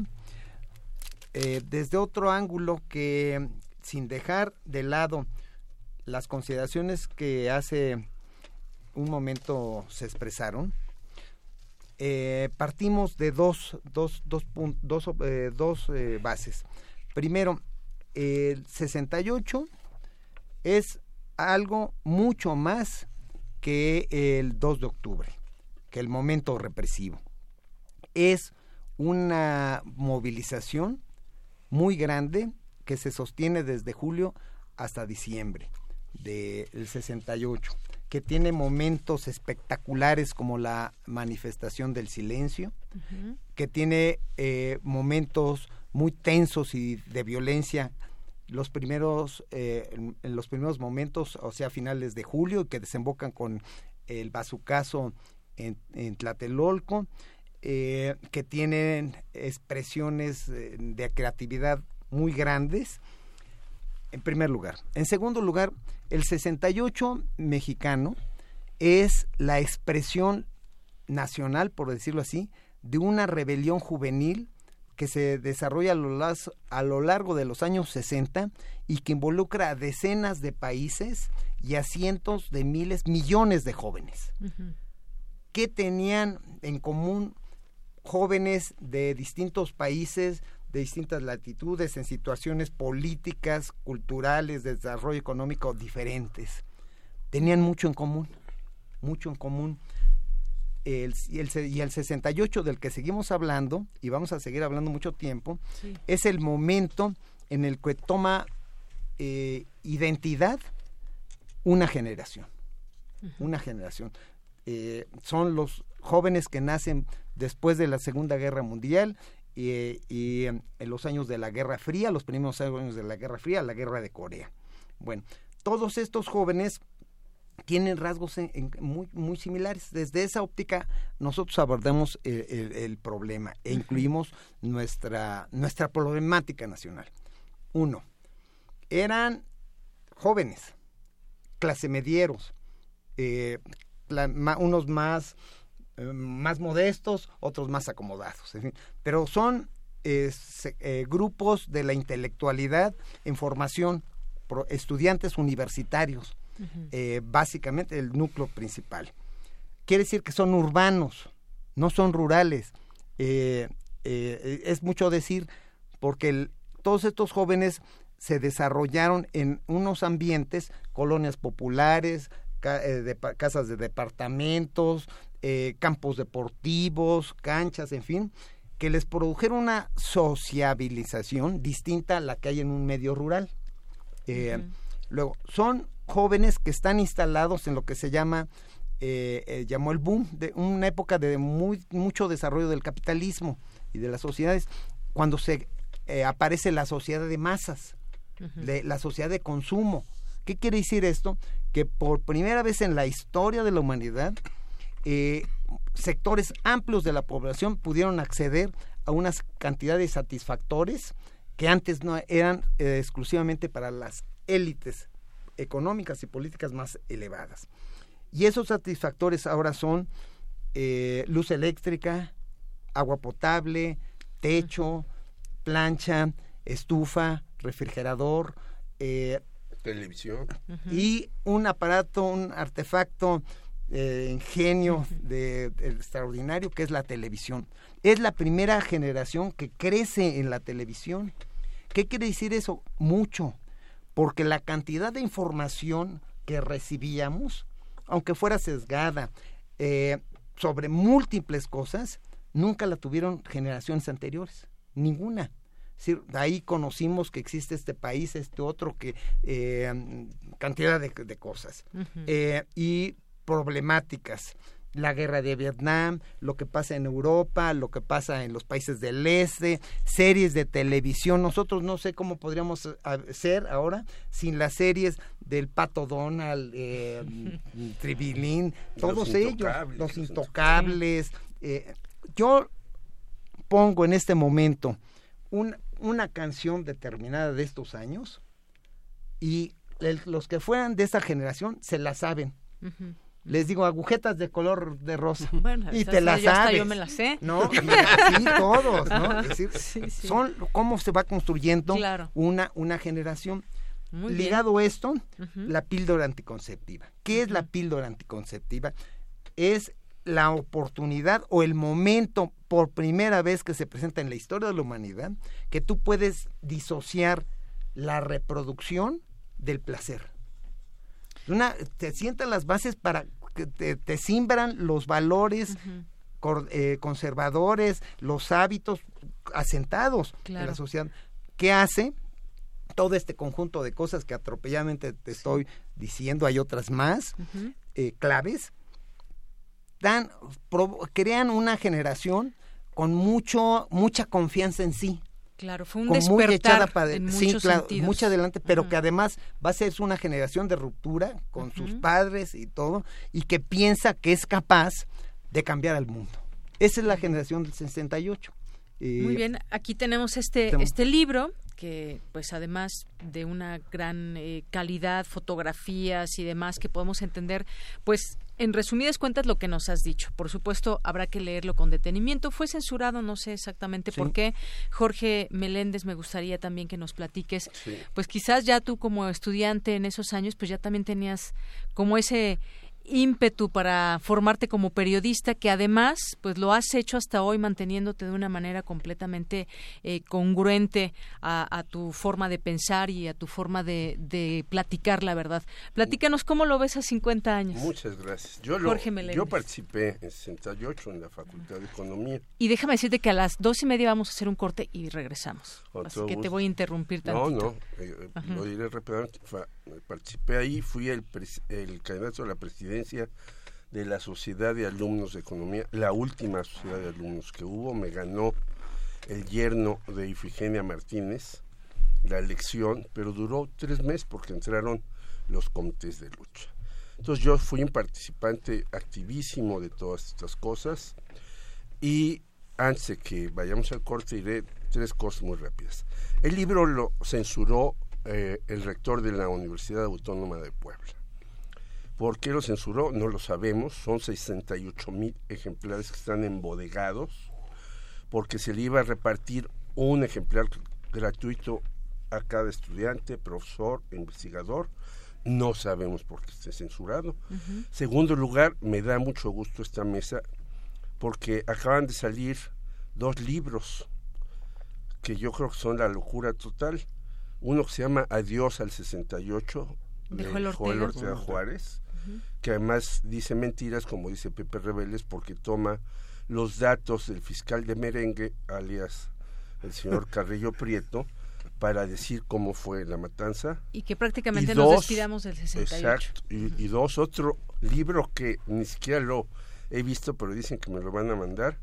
eh, desde otro ángulo que, sin dejar de lado las consideraciones que hace un momento se expresaron, eh, partimos de dos, dos, dos, dos, dos bases. Primero, el 68 es algo mucho más que el 2 de octubre, que el momento represivo. Es una movilización muy grande que se sostiene desde julio hasta diciembre del 68 que tiene momentos espectaculares como la manifestación del silencio, que tiene eh, momentos muy tensos y de violencia los primeros eh, en, los primeros momentos, o sea, finales de julio, que desembocan con el bazucazo en, en Tlatelolco, eh, que tienen expresiones de creatividad muy grandes en primer lugar. En segundo lugar, el 68 mexicano es la expresión nacional, por decirlo así, de una rebelión juvenil que se desarrolla a lo, largo de los años 60 y que involucra a decenas de países y a cientos de miles, millones de jóvenes. ¿Qué tenían en común jóvenes de distintos países, de distintas latitudes, en situaciones políticas, culturales, de desarrollo económico diferentes. Tenían mucho en común, mucho en común. El, y, el, y el 68 del que seguimos hablando, y vamos a seguir hablando mucho tiempo, es el momento en el que toma eh, identidad una generación. Una generación. Eh, son los jóvenes que nacen después de la Segunda Guerra Mundial y, en los años de la Guerra Fría, los primeros años de la Guerra Fría, la Guerra de Corea. Bueno, todos estos jóvenes tienen rasgos muy, muy similares. Desde esa óptica nosotros abordamos el, problema e incluimos nuestra, nuestra problemática nacional. Uno, eran jóvenes, clase medieros, eh, unos más eh, más modestos, otros más acomodados. Pero son eh, grupos de la intelectualidad en formación, estudiantes universitarios, eh, básicamente el núcleo principal. Quiere decir que son urbanos, no son rurales. es mucho decir porque todos estos jóvenes se desarrollaron en unos ambientes, colonias populares, casas de departamentos, eh, campos deportivos, canchas, en fin, que les produjeron una sociabilización distinta a la que hay en un medio rural. Eh, luego, son jóvenes que están instalados en lo que se llama, eh, llamó el boom, de una época de muy, mucho desarrollo del capitalismo y de las sociedades, cuando se aparece la sociedad de masas, la sociedad de consumo. ¿Qué quiere decir esto? Que por primera vez en la historia de la humanidad, eh, sectores amplios de la población pudieron acceder a unas cantidades satisfactores que antes no eran eh, exclusivamente para las élites económicas y políticas más elevadas. Y esos satisfactores ahora son eh, luz eléctrica, agua potable, techo, plancha, estufa, refrigerador, televisión y un aparato, un artefacto eh, ingenio de, extraordinario que es la televisión. Es la primera generación que crece en la televisión. ¿Qué quiere decir eso? Mucho, porque la cantidad de información que recibíamos, aunque fuera sesgada, eh, sobre múltiples cosas, nunca la tuvieron generaciones anteriores, ninguna. de ahí conocimos que existe este país, este otro, que eh, cantidad de, de cosas. Eh, y problemáticas la guerra de Vietnam, lo que pasa en Europa, lo que pasa en los países del este, series de televisión. Nosotros no sé cómo podríamos hacer ahora sin las series del Pato Donald, eh, Tribilín, todos ellos, los intocables. Eh, yo pongo en este momento una canción determinada de estos años y los que fueran de esa generación se la saben les digo agujetas de color de rosa. Y te las sabes yo me las sé. No sí todos no es decir son cómo se va construyendo una una generación. Ligado a esto la píldora anticonceptiva. Qué es la píldora anticonceptiva es la oportunidad o el momento por primera vez que se presenta en la historia de la humanidad que tú puedes disociar la reproducción del placer una, te sientan las bases para que te, te simbran los valores eh, conservadores, los hábitos asentados en la sociedad. ¿Qué hace? Todo este conjunto de cosas que atropelladamente te estoy diciendo, hay otras más, eh, claves, dan, crean una generación con mucho, mucha confianza en sí. Claro, fue un despertar en sí, claro, mucho adelante, pero que además va a ser una generación de ruptura con sus padres y todo, y que piensa que es capaz de cambiar al mundo. Esa es la generación del 68. Muy bien, aquí tenemos este, este libro que pues además de una gran eh, calidad, fotografías y demás que podemos entender, pues en resumidas cuentas lo que nos has dicho. Por supuesto, habrá que leerlo con detenimiento. Fue censurado, no sé exactamente por qué. Jorge Meléndez, me gustaría también que nos platiques. Pues quizás ya tú como estudiante en esos años, pues ya también tenías como ese ímpetu para formarte como periodista que además pues lo has hecho hasta hoy manteniéndote de una manera completamente eh, congruente a, tu forma de pensar y a tu forma de, de, platicar la verdad. Platícanos cómo lo ves a 50 años. Muchas gracias. Yo, yo participé en 68 en la Facultad de Economía. Y déjame decirte que a las dos y media vamos a hacer un corte y regresamos. Así que te voy a interrumpir tantito. No, no, eh, lo diré rápidamente. Participé ahí, fui el, el candidato a la presidencia de la Sociedad de Alumnos de Economía, la última sociedad de alumnos que hubo, me ganó el yerno de Ifigenia Martínez, la elección, pero duró tres meses porque entraron los comités de lucha. Entonces yo fui un participante activísimo de todas estas cosas y antes de que vayamos al corte diré tres cosas muy rápidas. El libro lo censuró eh, el rector de la Universidad Autónoma de Puebla. ¿Por qué lo censuró? No lo sabemos. Son 68 mil ejemplares que están embodegados porque se le iba a repartir un ejemplar gratuito a cada estudiante, profesor, investigador. No sabemos por qué esté censurado. Segundo lugar, me da mucho gusto esta mesa porque acaban de salir dos libros que yo creo que son la locura total. Uno que se llama Adiós al 68 de, Joel Ortega Juárez que además dice mentiras, como dice Pepe Rebeles, porque toma los datos del fiscal de merengue, alias el señor Carrillo Prieto, para decir cómo fue la matanza. Y que prácticamente nos despidamos del 68. Exacto. Y, dos, otro libro que ni siquiera lo he visto, pero dicen que me lo van a mandar.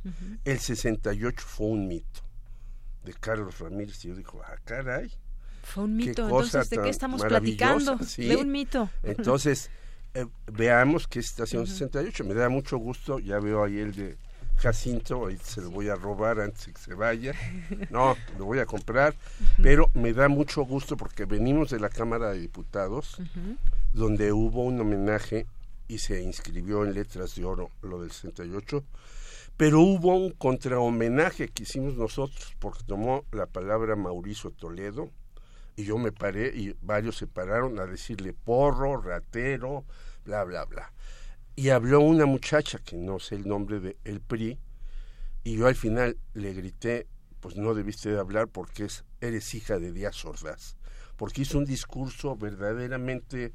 El 68 fue un mito, de Carlos Ramírez. Y yo digo, ah, caray. Fue un mito, entonces, ¿de qué estamos platicando? De un mito. Entonces, eh, veamos qué es Estación 68. Me da mucho gusto, ya veo ahí el de Jacinto, ahí se lo voy a robar antes de que se vaya. No, lo voy a comprar, pero me da mucho gusto porque venimos de la Cámara de Diputados, donde hubo un homenaje y se inscribió en letras de oro lo del 68, pero hubo un contrahomenaje que hicimos nosotros porque tomó la palabra Mauricio Toledo, y yo me paré y varios se pararon a decirle porro, ratero, bla, bla, bla. Y habló una muchacha, que no sé el nombre de el PRI, y yo al final le grité, pues no debiste de hablar porque es, eres hija de Díaz Ordaz, porque hizo un discurso verdaderamente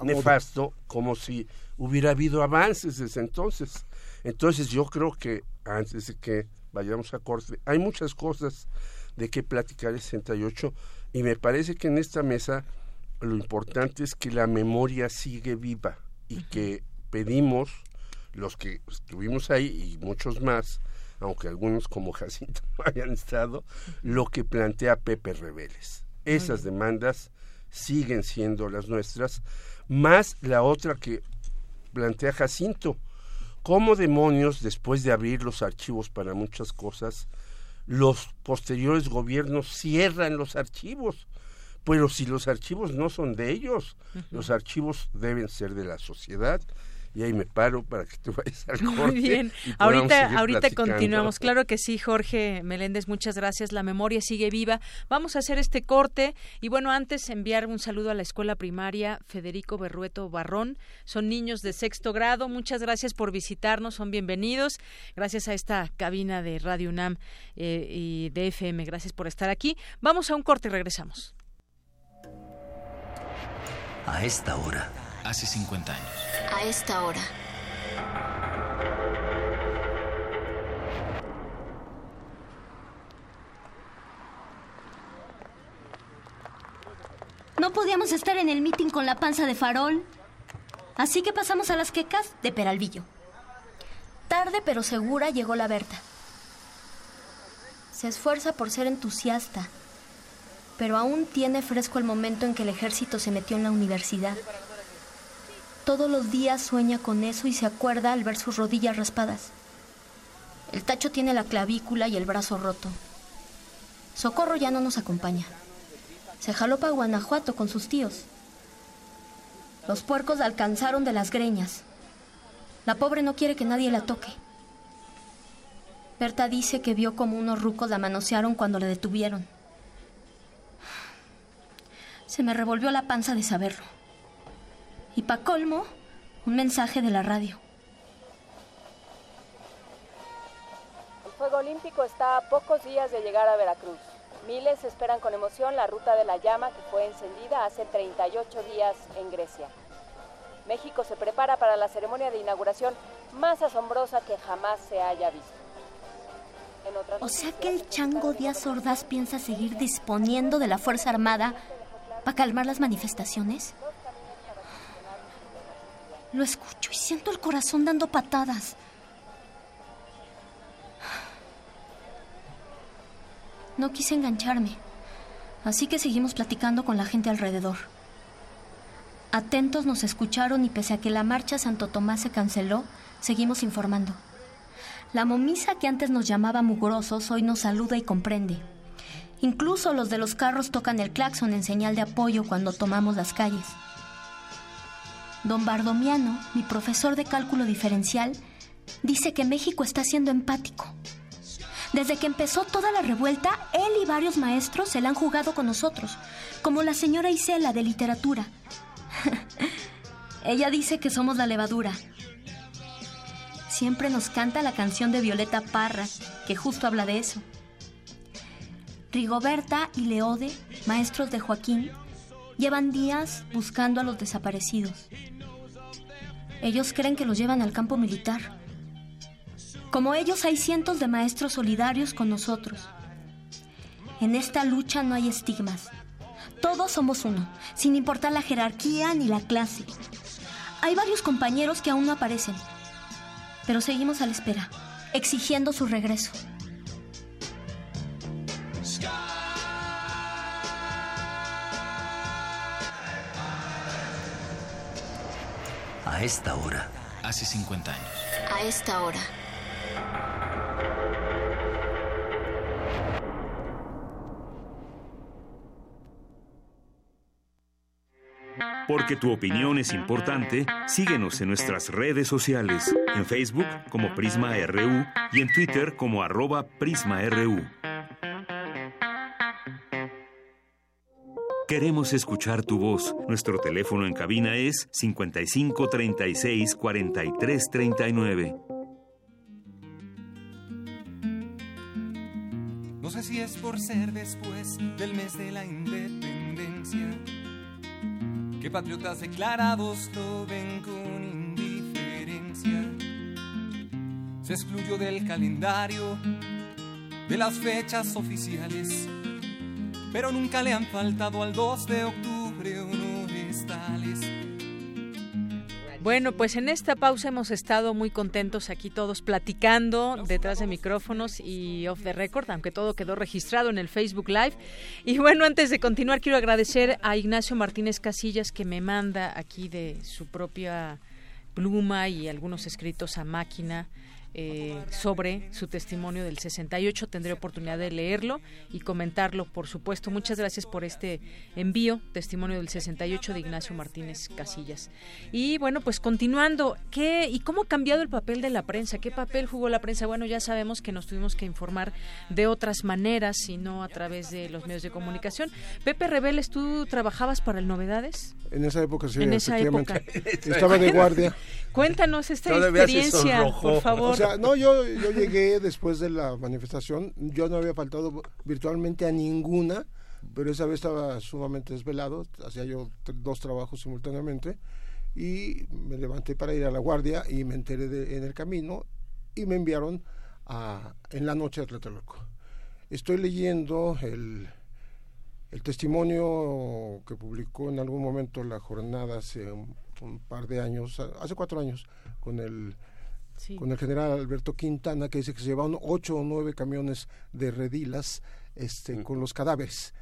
nefasto, como si hubiera habido avances desde entonces. Entonces yo creo que antes de que vayamos a corte, hay muchas cosas de qué platicar el 68 y me parece que en esta mesa lo importante es que la memoria sigue viva y que pedimos los que estuvimos ahí y muchos más, aunque algunos como Jacinto no hayan estado, lo que plantea Pepe Reveles. Esas demandas siguen siendo las nuestras, más la otra que plantea Jacinto. ¿Cómo demonios, después de abrir los archivos para muchas cosas, los posteriores gobiernos cierran los archivos? Pero si los archivos no son de ellos, los archivos deben ser de la sociedad y ahí me paro para que tú vayas al corte. Muy bien. Ahorita, ahorita continuamos. Claro que sí, Jorge Meléndez, muchas gracias. La memoria sigue viva. Vamos a hacer este corte y bueno, antes enviar un saludo a la escuela primaria Federico Berrueto Barrón. Son niños de sexto grado. Muchas gracias por visitarnos, son bienvenidos. Gracias a esta cabina de Radio UNAM eh, y de FM. Gracias por estar aquí. Vamos a un corte y regresamos. A esta hora hace 50 años. A esta hora. No podíamos estar en el meeting con la panza de farol. Así que pasamos a las quecas de Peralvillo. Tarde pero segura llegó la Berta. Se esfuerza por ser entusiasta, pero aún tiene fresco el momento en que el ejército se metió en la universidad. Todos los días sueña con eso y se acuerda al ver sus rodillas raspadas. El tacho tiene la clavícula y el brazo roto. Socorro ya no nos acompaña. Se jaló para Guanajuato con sus tíos. Los puercos la alcanzaron de las greñas. La pobre no quiere que nadie la toque. Berta dice que vio como unos rucos la manosearon cuando la detuvieron. Se me revolvió la panza de saberlo. Y pa' colmo, un mensaje de la radio. El Fuego Olímpico está a pocos días de llegar a Veracruz. Miles esperan con emoción la ruta de la llama que fue encendida hace 38 días en Grecia. México se prepara para la ceremonia de inauguración más asombrosa que jamás se haya visto. O sea que el chango Díaz Ordaz piensa seguir disponiendo de la Fuerza Armada para calmar las manifestaciones. Lo escucho y siento el corazón dando patadas. No quise engancharme, así que seguimos platicando con la gente alrededor. Atentos nos escucharon y pese a que la marcha Santo Tomás se canceló, seguimos informando. La momisa que antes nos llamaba mugrosos hoy nos saluda y comprende. Incluso los de los carros tocan el claxon en señal de apoyo cuando tomamos las calles. Don Bardomiano, mi profesor de cálculo diferencial, dice que México está siendo empático. Desde que empezó toda la revuelta, él y varios maestros se la han jugado con nosotros, como la señora Isela de literatura. Ella dice que somos la levadura. Siempre nos canta la canción de Violeta Parra, que justo habla de eso. Rigoberta y Leode, maestros de Joaquín, llevan días buscando a los desaparecidos. Ellos creen que los llevan al campo militar. Como ellos hay cientos de maestros solidarios con nosotros. En esta lucha no hay estigmas. Todos somos uno, sin importar la jerarquía ni la clase. Hay varios compañeros que aún no aparecen, pero seguimos a la espera, exigiendo su regreso. A esta hora. Hace 50 años. A esta hora. Porque tu opinión es importante, síguenos en nuestras redes sociales, en Facebook como Prisma RU y en Twitter como arroba PrismaRU. Queremos escuchar tu voz. Nuestro teléfono en cabina es 55 36 43 39. No sé si es por ser después del mes de la independencia que patriotas declarados lo ven con indiferencia. Se excluyó del calendario de las fechas oficiales, pero nunca le han faltado al 2 de octubre tales. Bueno, pues en esta pausa hemos estado muy contentos aquí todos platicando detrás de micrófonos y off the record, aunque todo quedó registrado en el Facebook Live. Y bueno, antes de continuar, quiero agradecer a Ignacio Martínez Casillas que me manda aquí de su propia pluma y algunos escritos a máquina eh, sobre su testimonio del 68. Tendré oportunidad de leerlo y comentarlo, por supuesto. Muchas gracias por este envío, testimonio del 68 de Ignacio Martínez Casillas. Y bueno, pues continuando, ¿qué y cómo ha cambiado el papel de la prensa? ¿Qué papel jugó la prensa? Bueno, ya sabemos que nos tuvimos que informar de otras maneras y no a través de los medios de comunicación. Pepe Rebeles, ¿tú trabajabas para el Novedades? En esa época sí, En esa época. Estaba de guardia. Cuéntanos esta experiencia, por favor no, yo, yo llegué después de la manifestación, yo no había faltado virtualmente a ninguna, pero esa vez estaba sumamente desvelado, hacía yo dos trabajos simultáneamente y me levanté para ir a la guardia y me enteré en el camino y me enviaron a, en la noche a Tlatelolco. Estoy leyendo el, el testimonio que publicó en algún momento la jornada hace un par de años, hace cuatro años, con el con el general Alberto Quintana, que dice que se llevaron ocho o nueve camiones de redilas este, con los cadáveres.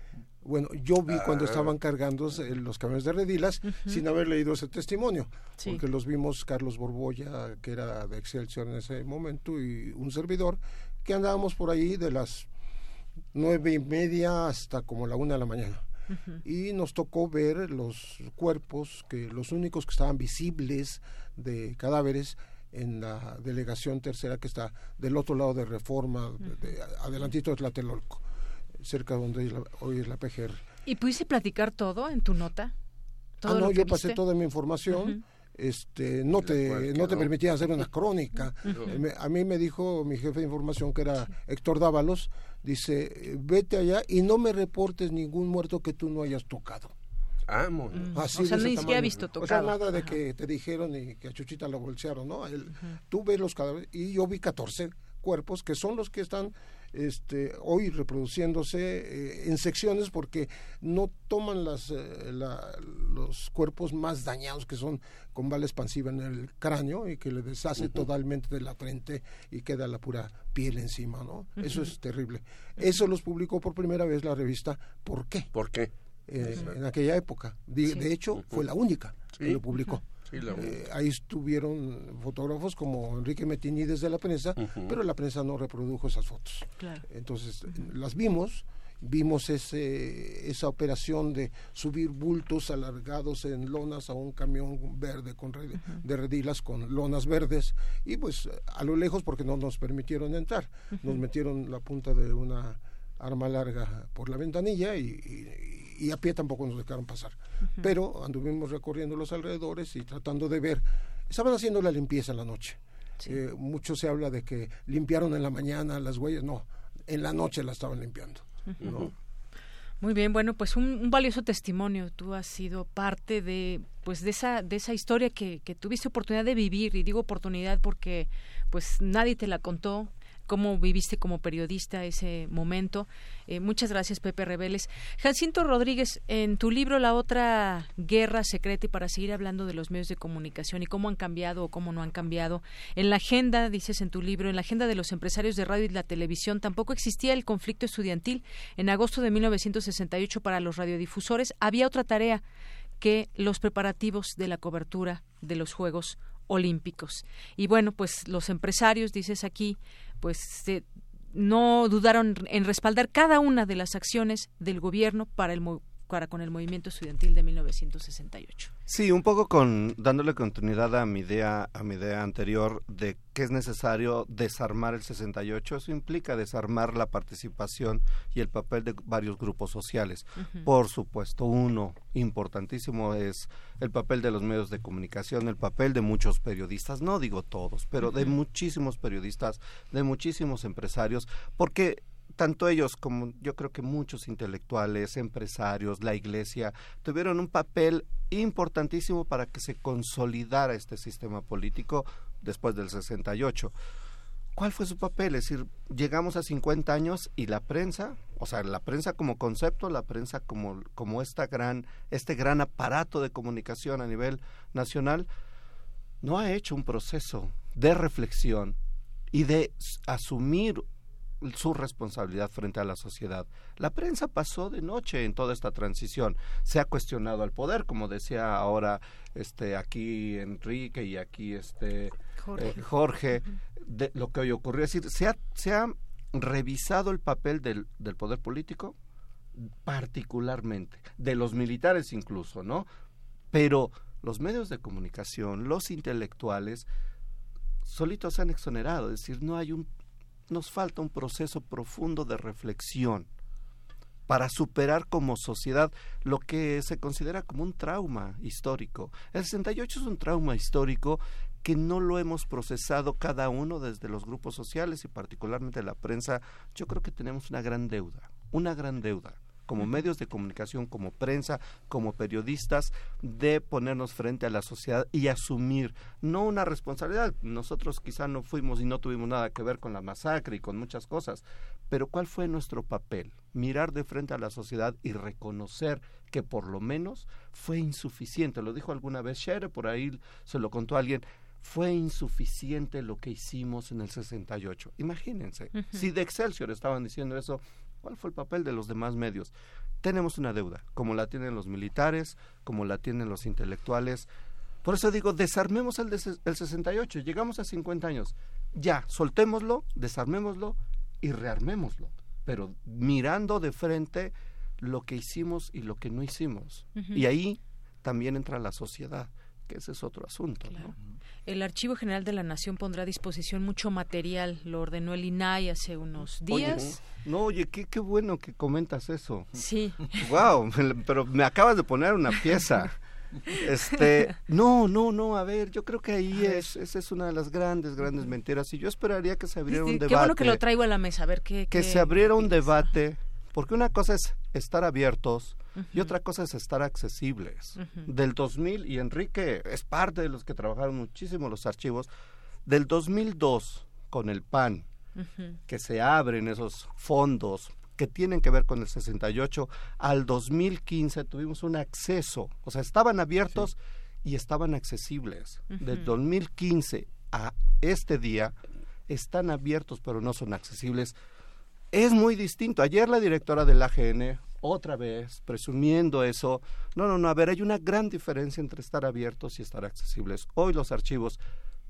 Bueno, yo vi cuando ah. estaban cargando los camiones de redilas sin haber leído ese testimonio, porque los vimos Carlos Borbolla, que era de Excelsior en ese momento, y un servidor, que andábamos por ahí de las nueve y media hasta como la una de la mañana. Y nos tocó ver los cuerpos, que los únicos que estaban visibles de cadáveres en la delegación tercera que está del otro lado de Reforma, de, adelantito de Tlatelolco, cerca donde hoy es la PGR. ¿Y pudiste platicar todo en tu nota? ah, no, yo pasé toda mi información. Este, no te no te permitía hacer una crónica. A mí me dijo mi jefe de información que era Héctor Dávalos, dice, "Vete allá y no me reportes ningún muerto que tú no hayas tocado." Mm. o sea, ni siquiera visto tocado. O sea, nada de que te dijeron y que a Chuchita lo bolsearon, ¿no? Tú ves los cadáveres y yo vi 14 cuerpos que son los que están este, hoy reproduciéndose eh, en secciones porque no toman las, eh, los cuerpos más dañados que son con bala expansiva en el cráneo y que le deshace totalmente de la frente y queda la pura piel encima, ¿no? Eso es terrible. Eso los publicó por primera vez la revista ¿Por qué? ¿Por qué? Eh, en aquella época. De, hecho, fue la única que lo publicó. Eh, ahí estuvieron fotógrafos como Enrique Metini de la prensa, pero la prensa no reprodujo esas fotos. Entonces, las vimos, vimos ese, esa operación de subir bultos alargados en lonas a un camión verde con de redilas con lonas verdes y pues a lo lejos porque no nos permitieron entrar, nos metieron la punta de una arma larga por la ventanilla y y a pie tampoco nos dejaron pasar. Pero anduvimos recorriendo los alrededores y tratando de ver. Estaban haciendo la limpieza en la noche. Eh, mucho se habla de que limpiaron en la mañana las huellas. No, en la noche la estaban limpiando. Muy bien, bueno, pues un, valioso testimonio. Tú has sido parte de, pues, de esa, de esa historia que, que tuviste oportunidad de vivir y digo oportunidad porque, pues, nadie te la contó cómo viviste como periodista ese momento. Eh, muchas gracias, Pepe Rebeles. Jacinto Rodríguez, en tu libro La otra guerra secreta, y para seguir hablando de los medios de comunicación y cómo han cambiado o cómo no han cambiado, en la agenda, dices en tu libro, en la agenda de los empresarios de radio y la televisión tampoco existía el conflicto estudiantil. En agosto de 1968 para los radiodifusores había otra tarea que los preparativos de la cobertura de los Juegos Olímpicos. Y bueno, pues los empresarios, dices aquí, pues no dudaron en respaldar cada una de las acciones del gobierno para el para con el movimiento estudiantil de 1968. Sí, un poco con dándole continuidad a mi idea a mi idea anterior de que es necesario desarmar el 68, eso implica desarmar la participación y el papel de varios grupos sociales. Por supuesto, uno importantísimo es el papel de los medios de comunicación, el papel de muchos periodistas, no digo todos, pero de muchísimos periodistas, de muchísimos empresarios, porque tanto ellos como yo creo que muchos intelectuales, empresarios, la iglesia, tuvieron un papel importantísimo para que se consolidara este sistema político después del 68. ¿Cuál fue su papel? Es decir, llegamos a 50 años y la prensa, o sea, la prensa como concepto, la prensa como, como esta gran, este gran aparato de comunicación a nivel nacional, no ha hecho un proceso de reflexión y de asumir su responsabilidad frente a la sociedad. La prensa pasó de noche en toda esta transición. Se ha cuestionado al poder, como decía ahora este aquí Enrique y aquí este Jorge, eh, de lo que hoy ocurrió. Es decir, se ha, se ha revisado el papel del, del poder político particularmente, de los militares incluso, ¿no? Pero los medios de comunicación, los intelectuales, solitos se han exonerado, es decir, no hay un, nos falta un proceso profundo de reflexión para superar como sociedad lo que se considera como un trauma histórico. El 68 es un trauma histórico que no lo hemos procesado cada uno desde los grupos sociales y particularmente la prensa. Yo creo que tenemos una gran deuda, una gran deuda como medios de comunicación, como prensa, como periodistas, de ponernos frente a la sociedad y asumir no una responsabilidad. Nosotros quizá no fuimos y no tuvimos nada que ver con la masacre y con muchas cosas, pero ¿cuál fue nuestro papel? Mirar de frente a la sociedad y reconocer que por lo menos fue insuficiente. Lo dijo alguna vez Shere, por ahí se lo contó alguien fue insuficiente lo que hicimos en el 68. Imagínense, si de Excelsior estaban diciendo eso, ¿Cuál fue el papel de los demás medios? Tenemos una deuda, como la tienen los militares, como la tienen los intelectuales. Por eso digo, desarmemos el, el 68, llegamos a 50 años. Ya, soltémoslo, desarmémoslo y rearmémoslo, pero mirando de frente lo que hicimos y lo que no hicimos. Y ahí también entra la sociedad, que ese es otro asunto. ¿no? El Archivo General de la Nación pondrá a disposición mucho material, lo ordenó el INAI hace unos días. no, oye, qué, qué bueno que comentas eso. Sí. Wow, pero me acabas de poner una pieza. Este, no, no, no, a ver, yo creo que ahí es, esa es una de las grandes, grandes mentiras y yo esperaría que se abriera un debate. Qué bueno que lo traigo a la mesa, a ver qué. Que se abriera un debate, porque una cosa es estar abiertos y otra cosa es estar accesibles. Del 2000, y Enrique es parte de los que trabajaron muchísimo los archivos, del 2002 con el PAN, que se abren esos fondos que tienen que ver con el 68, al 2015 tuvimos un acceso, o sea, estaban abiertos y estaban accesibles. Del 2015 a este día están abiertos pero no son accesibles. Es muy distinto. Ayer la directora del AGN otra vez, presumiendo eso. No, no, no, a ver, hay una gran diferencia entre estar abiertos y estar accesibles. Hoy los archivos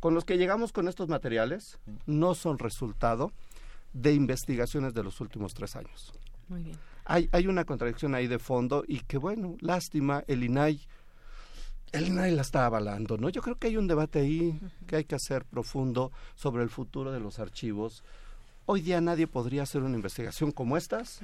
con los que llegamos con estos materiales no son resultado de investigaciones de los últimos tres años. Muy bien. Hay, hay una contradicción ahí de fondo y que, bueno, lástima, el INAI, el INAI la está avalando, ¿no? Yo creo que hay un debate ahí que hay que hacer profundo sobre el futuro de los archivos. Hoy día nadie podría hacer una investigación como estas,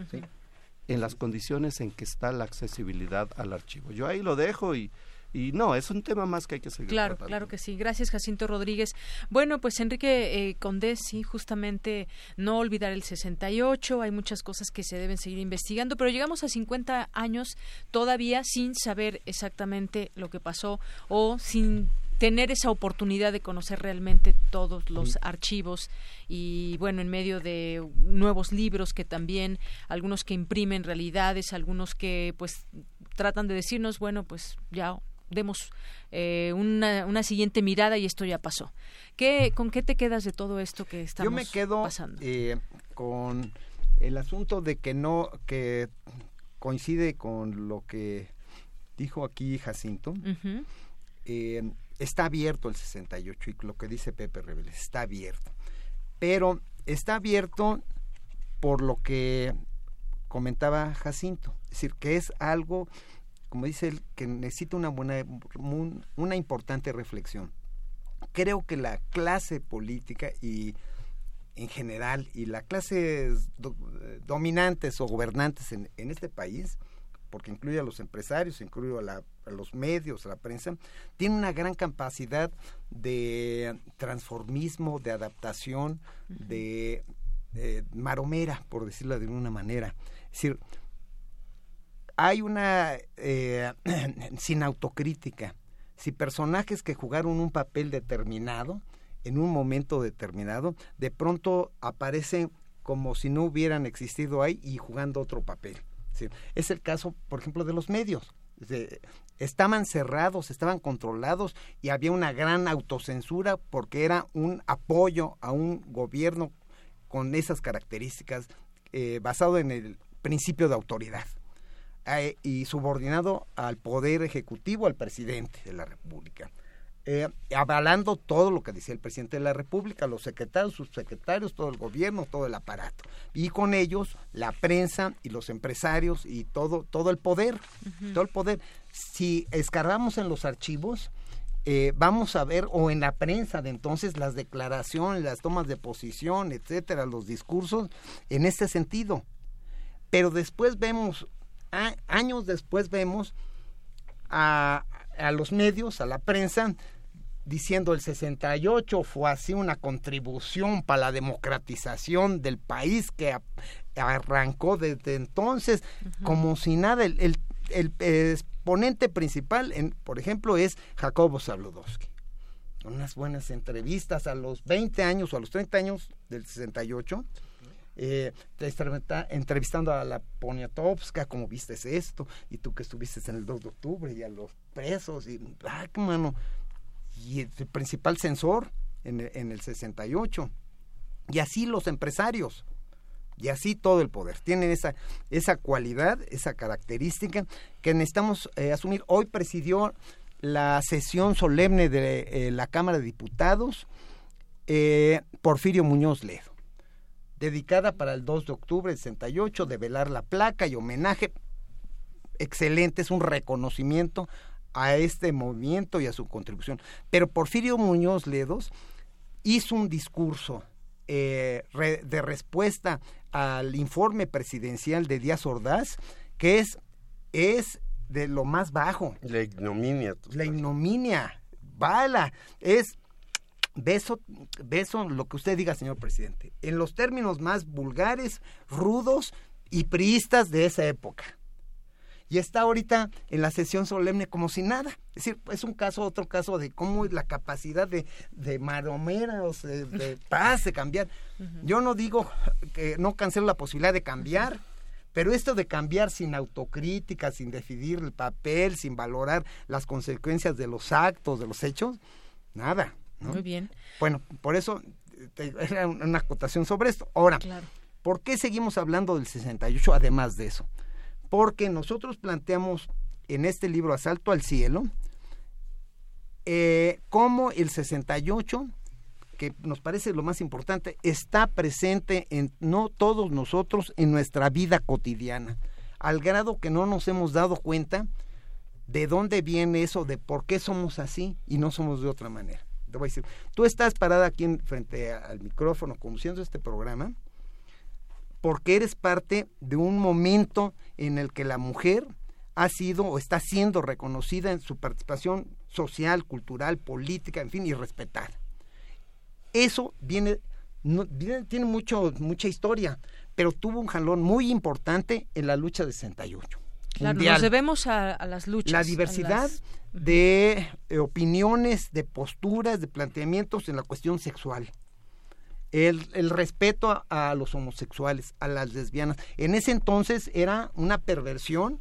en las condiciones en que está la accesibilidad al archivo. Yo ahí lo dejo y, y no, es un tema más que hay que seguir. Claro, claro que sí. Gracias, Jacinto Rodríguez. Bueno, pues Enrique eh, Condés, sí, justamente no olvidar el 68. Hay muchas cosas que se deben seguir investigando, pero llegamos a 50 años todavía sin saber exactamente lo que pasó o sin tener esa oportunidad de conocer realmente todos los archivos y bueno en medio de nuevos libros que también algunos que imprimen realidades algunos que pues tratan de decirnos bueno pues ya demos eh, una, una, siguiente mirada y esto ya pasó. ¿Qué, ¿Con qué te quedas de todo esto que estamos Yo me quedo eh, con el asunto de que no, que coincide con lo que dijo aquí Jacinto está abierto el 68 y lo que dice Pepe Rebeles, está abierto. Pero está abierto por lo que comentaba Jacinto, es decir, que es algo, como dice él, que necesita una buena, una importante reflexión. Creo que la clase política y en general y la clase dominantes o gobernantes en este país porque incluye a los empresarios, incluye a, los medios, a la prensa, tiene una gran capacidad de transformismo, de adaptación, de maromera, por decirlo de una manera. Es decir, hay una, eh, sin autocrítica, si personajes que jugaron un papel determinado, en un momento determinado, de pronto aparecen como si no hubieran existido ahí y jugando otro papel. Es el caso, por ejemplo, de los medios. estaban cerrados, estaban controlados y había una gran autocensura porque era un apoyo a un gobierno con esas características eh, basado en el principio de autoridad eh, y subordinado al poder ejecutivo, al presidente de la República. Eh, avalando todo lo que decía el presidente de la República, los secretarios, sus secretarios, todo el gobierno, todo el aparato. Y con ellos la prensa y los empresarios y todo, todo el poder, todo el poder. Si escarbamos en los archivos, eh, vamos a ver, o en la prensa de entonces, las declaraciones, las tomas de posición, etcétera, los discursos, en este sentido. Pero después vemos, años después vemos a, a los medios, a la prensa, diciendo el 68 fue así una contribución para la democratización del país que arrancó desde entonces como si nada. El, el, exponente principal, en, por ejemplo, es Jacobo Zabludowski. Unas buenas entrevistas a los 20 años o a los 30 años del 68. Eh, entrevistando a la Poniatowska, como viste esto, y tú que estuviste en el 2 de octubre, y a los presos, y, ay, mano, y el principal censor en el, en el 68. Y así los empresarios, y así todo el poder. Tienen esa, esa cualidad, esa característica que necesitamos eh, asumir. Hoy presidió la sesión solemne de eh, la Cámara de Diputados eh, Porfirio Muñoz Ledo, dedicada para el 2 de octubre del 68, de velar la placa y homenaje. Excelente, es un reconocimiento a este movimiento y a su contribución. Pero Porfirio Muñoz Ledos hizo un discurso eh, de respuesta al informe presidencial de Díaz Ordaz que es, es de lo más bajo. La ignominia. La ignominia. Bala. Es beso, beso lo que usted diga, señor presidente. En los términos más vulgares, rudos y priistas de esa época y está ahorita en la sesión solemne como si nada. Es decir, es un caso, otro caso de cómo es la capacidad de, de maromeros, de, de paz, de cambiar. Yo no digo que no cancelo la posibilidad de cambiar, pero esto de cambiar sin autocrítica, sin decidir el papel, sin valorar las consecuencias de los actos, de los hechos, nada. Muy bien. Bueno, por eso era una acotación sobre esto. Ahora, ¿por qué seguimos hablando del 68 además de eso? Porque nosotros planteamos en este libro Asalto al Cielo eh, cómo el 68, que nos parece lo más importante, está presente en no todos nosotros en nuestra vida cotidiana, al grado que no nos hemos dado cuenta de dónde viene eso, de por qué somos así y no somos de otra manera. Te voy a decir, tú estás parada aquí frente al micrófono conduciendo este programa porque eres parte de un momento en el que la mujer ha sido o está siendo reconocida en su participación social, cultural, política, en fin, y respetada. Eso viene, tiene mucho, mucha historia, pero tuvo un jalón muy importante en la lucha de 68. Claro, nos debemos a, las luchas. La diversidad de eh, opiniones, de posturas, de planteamientos en la cuestión sexual el, respeto a, los homosexuales, a las lesbianas. En ese entonces era una perversión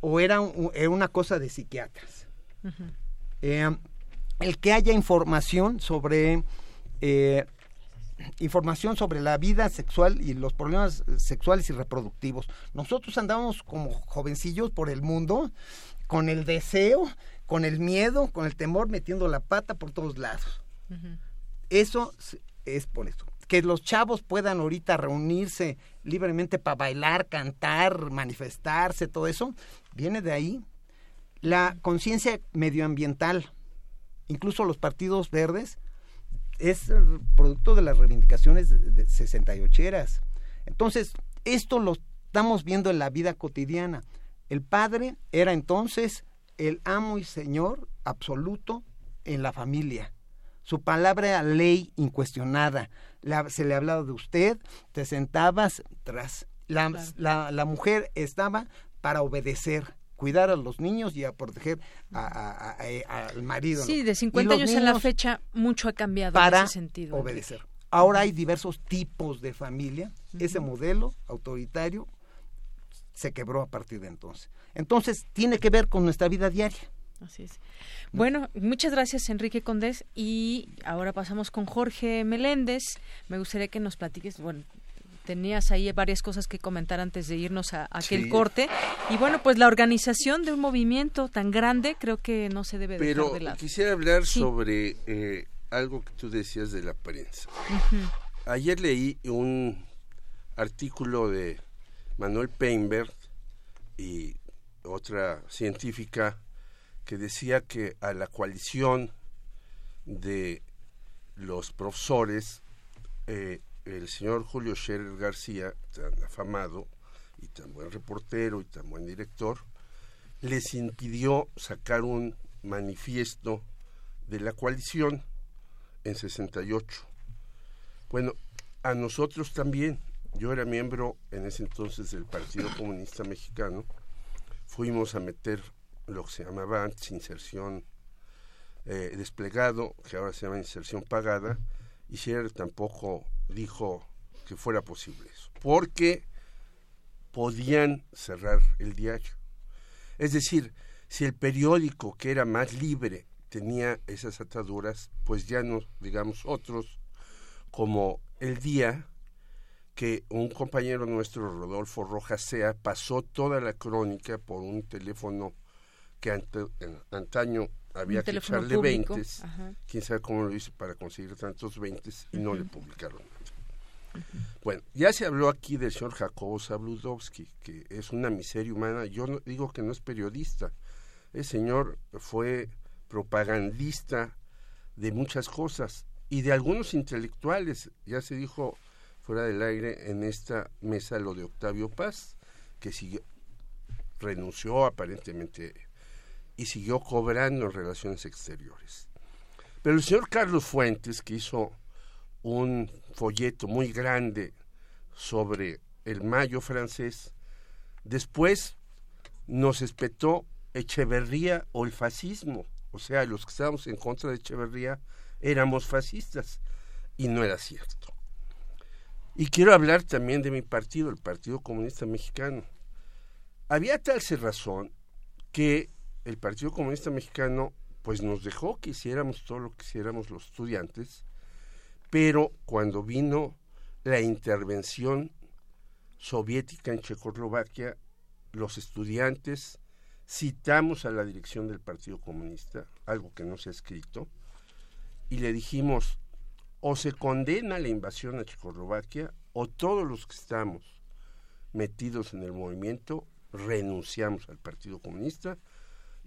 o era, una cosa de psiquiatras. Eh, el que haya información sobre eh, información sobre la vida sexual y los problemas sexuales y reproductivos. Nosotros andamos como jovencillos por el mundo con el deseo, con el miedo, con el temor, metiendo la pata por todos lados. Eso es por eso. Que los chavos puedan ahorita reunirse libremente para bailar, cantar, manifestarse, todo eso, viene de ahí. La conciencia medioambiental, incluso los partidos verdes, es producto de las reivindicaciones de 68eras. Entonces, esto lo estamos viendo en la vida cotidiana. El padre era entonces el amo y señor absoluto en la familia. Su palabra era ley incuestionada. se le hablaba de usted, te sentabas tras. La, la, mujer estaba para obedecer, cuidar a los niños y a proteger a- a- a- al marido. Sí, de Y 50 los años a la fecha mucho ha cambiado para en ese sentido. obedecer. Ahora hay diversos tipos de familia. Ese modelo autoritario se quebró a partir de entonces. Entonces, tiene que ver con nuestra vida diaria. Así es. Bueno, muchas gracias Enrique Condés y ahora pasamos con Jorge Meléndez. Me gustaría que nos platiques, bueno, tenías ahí varias cosas que comentar antes de irnos a, a aquel Sí. corte. Y bueno, pues la organización de un movimiento tan grande creo que no se debe Pero dejar de lado. quisiera hablar sobre eh, algo que tú decías de la prensa. Ayer leí un artículo de Manuel Peinberg y otra científica que decía que a la coalición de los profesores, eh, el señor Julio Scherer García, tan afamado y tan buen reportero y tan buen director, les impidió sacar un manifiesto de la coalición en 68. Bueno, a nosotros también, yo era miembro en ese entonces del Partido Comunista Mexicano, fuimos a meter lo que se llamaba antes inserción eh, desplegado, que ahora se llama inserción pagada, y Scherer tampoco dijo que fuera posible eso, porque podían cerrar el diario. Es decir, si el periódico que era más libre tenía esas ataduras, pues ya no, digamos, otros, como El Día, que un compañero nuestro, Rodolfo Rojas Sea, pasó toda la crónica por un teléfono que antaño había que echarle público, 20, ajá. quién sabe cómo lo hizo para conseguir tantos 20 y no le publicaron. Bueno, ya se habló aquí del señor Jacobo Zabludowski, que es una miseria humana. Yo no, digo que no es periodista. El señor fue propagandista de muchas cosas y de algunos intelectuales. Ya se dijo fuera del aire en esta mesa lo de Octavio Paz, que siguió, renunció aparentemente y siguió cobrando en relaciones exteriores. Pero el señor Carlos Fuentes, que hizo un folleto muy grande sobre el mayo francés, después nos espetó Echeverría o el fascismo. O sea, los que estábamos en contra de Echeverría éramos fascistas. Y no era cierto. Y quiero hablar también de mi partido, el Partido Comunista Mexicano. Había tal razón que el Partido Comunista Mexicano pues nos dejó que hiciéramos todo lo que hiciéramos los estudiantes, pero cuando vino la intervención soviética en Checoslovaquia, los estudiantes citamos a la dirección del Partido Comunista, algo que no se ha escrito, y le dijimos, o se condena la invasión a Checoslovaquia, o todos los que estamos metidos en el movimiento renunciamos al Partido Comunista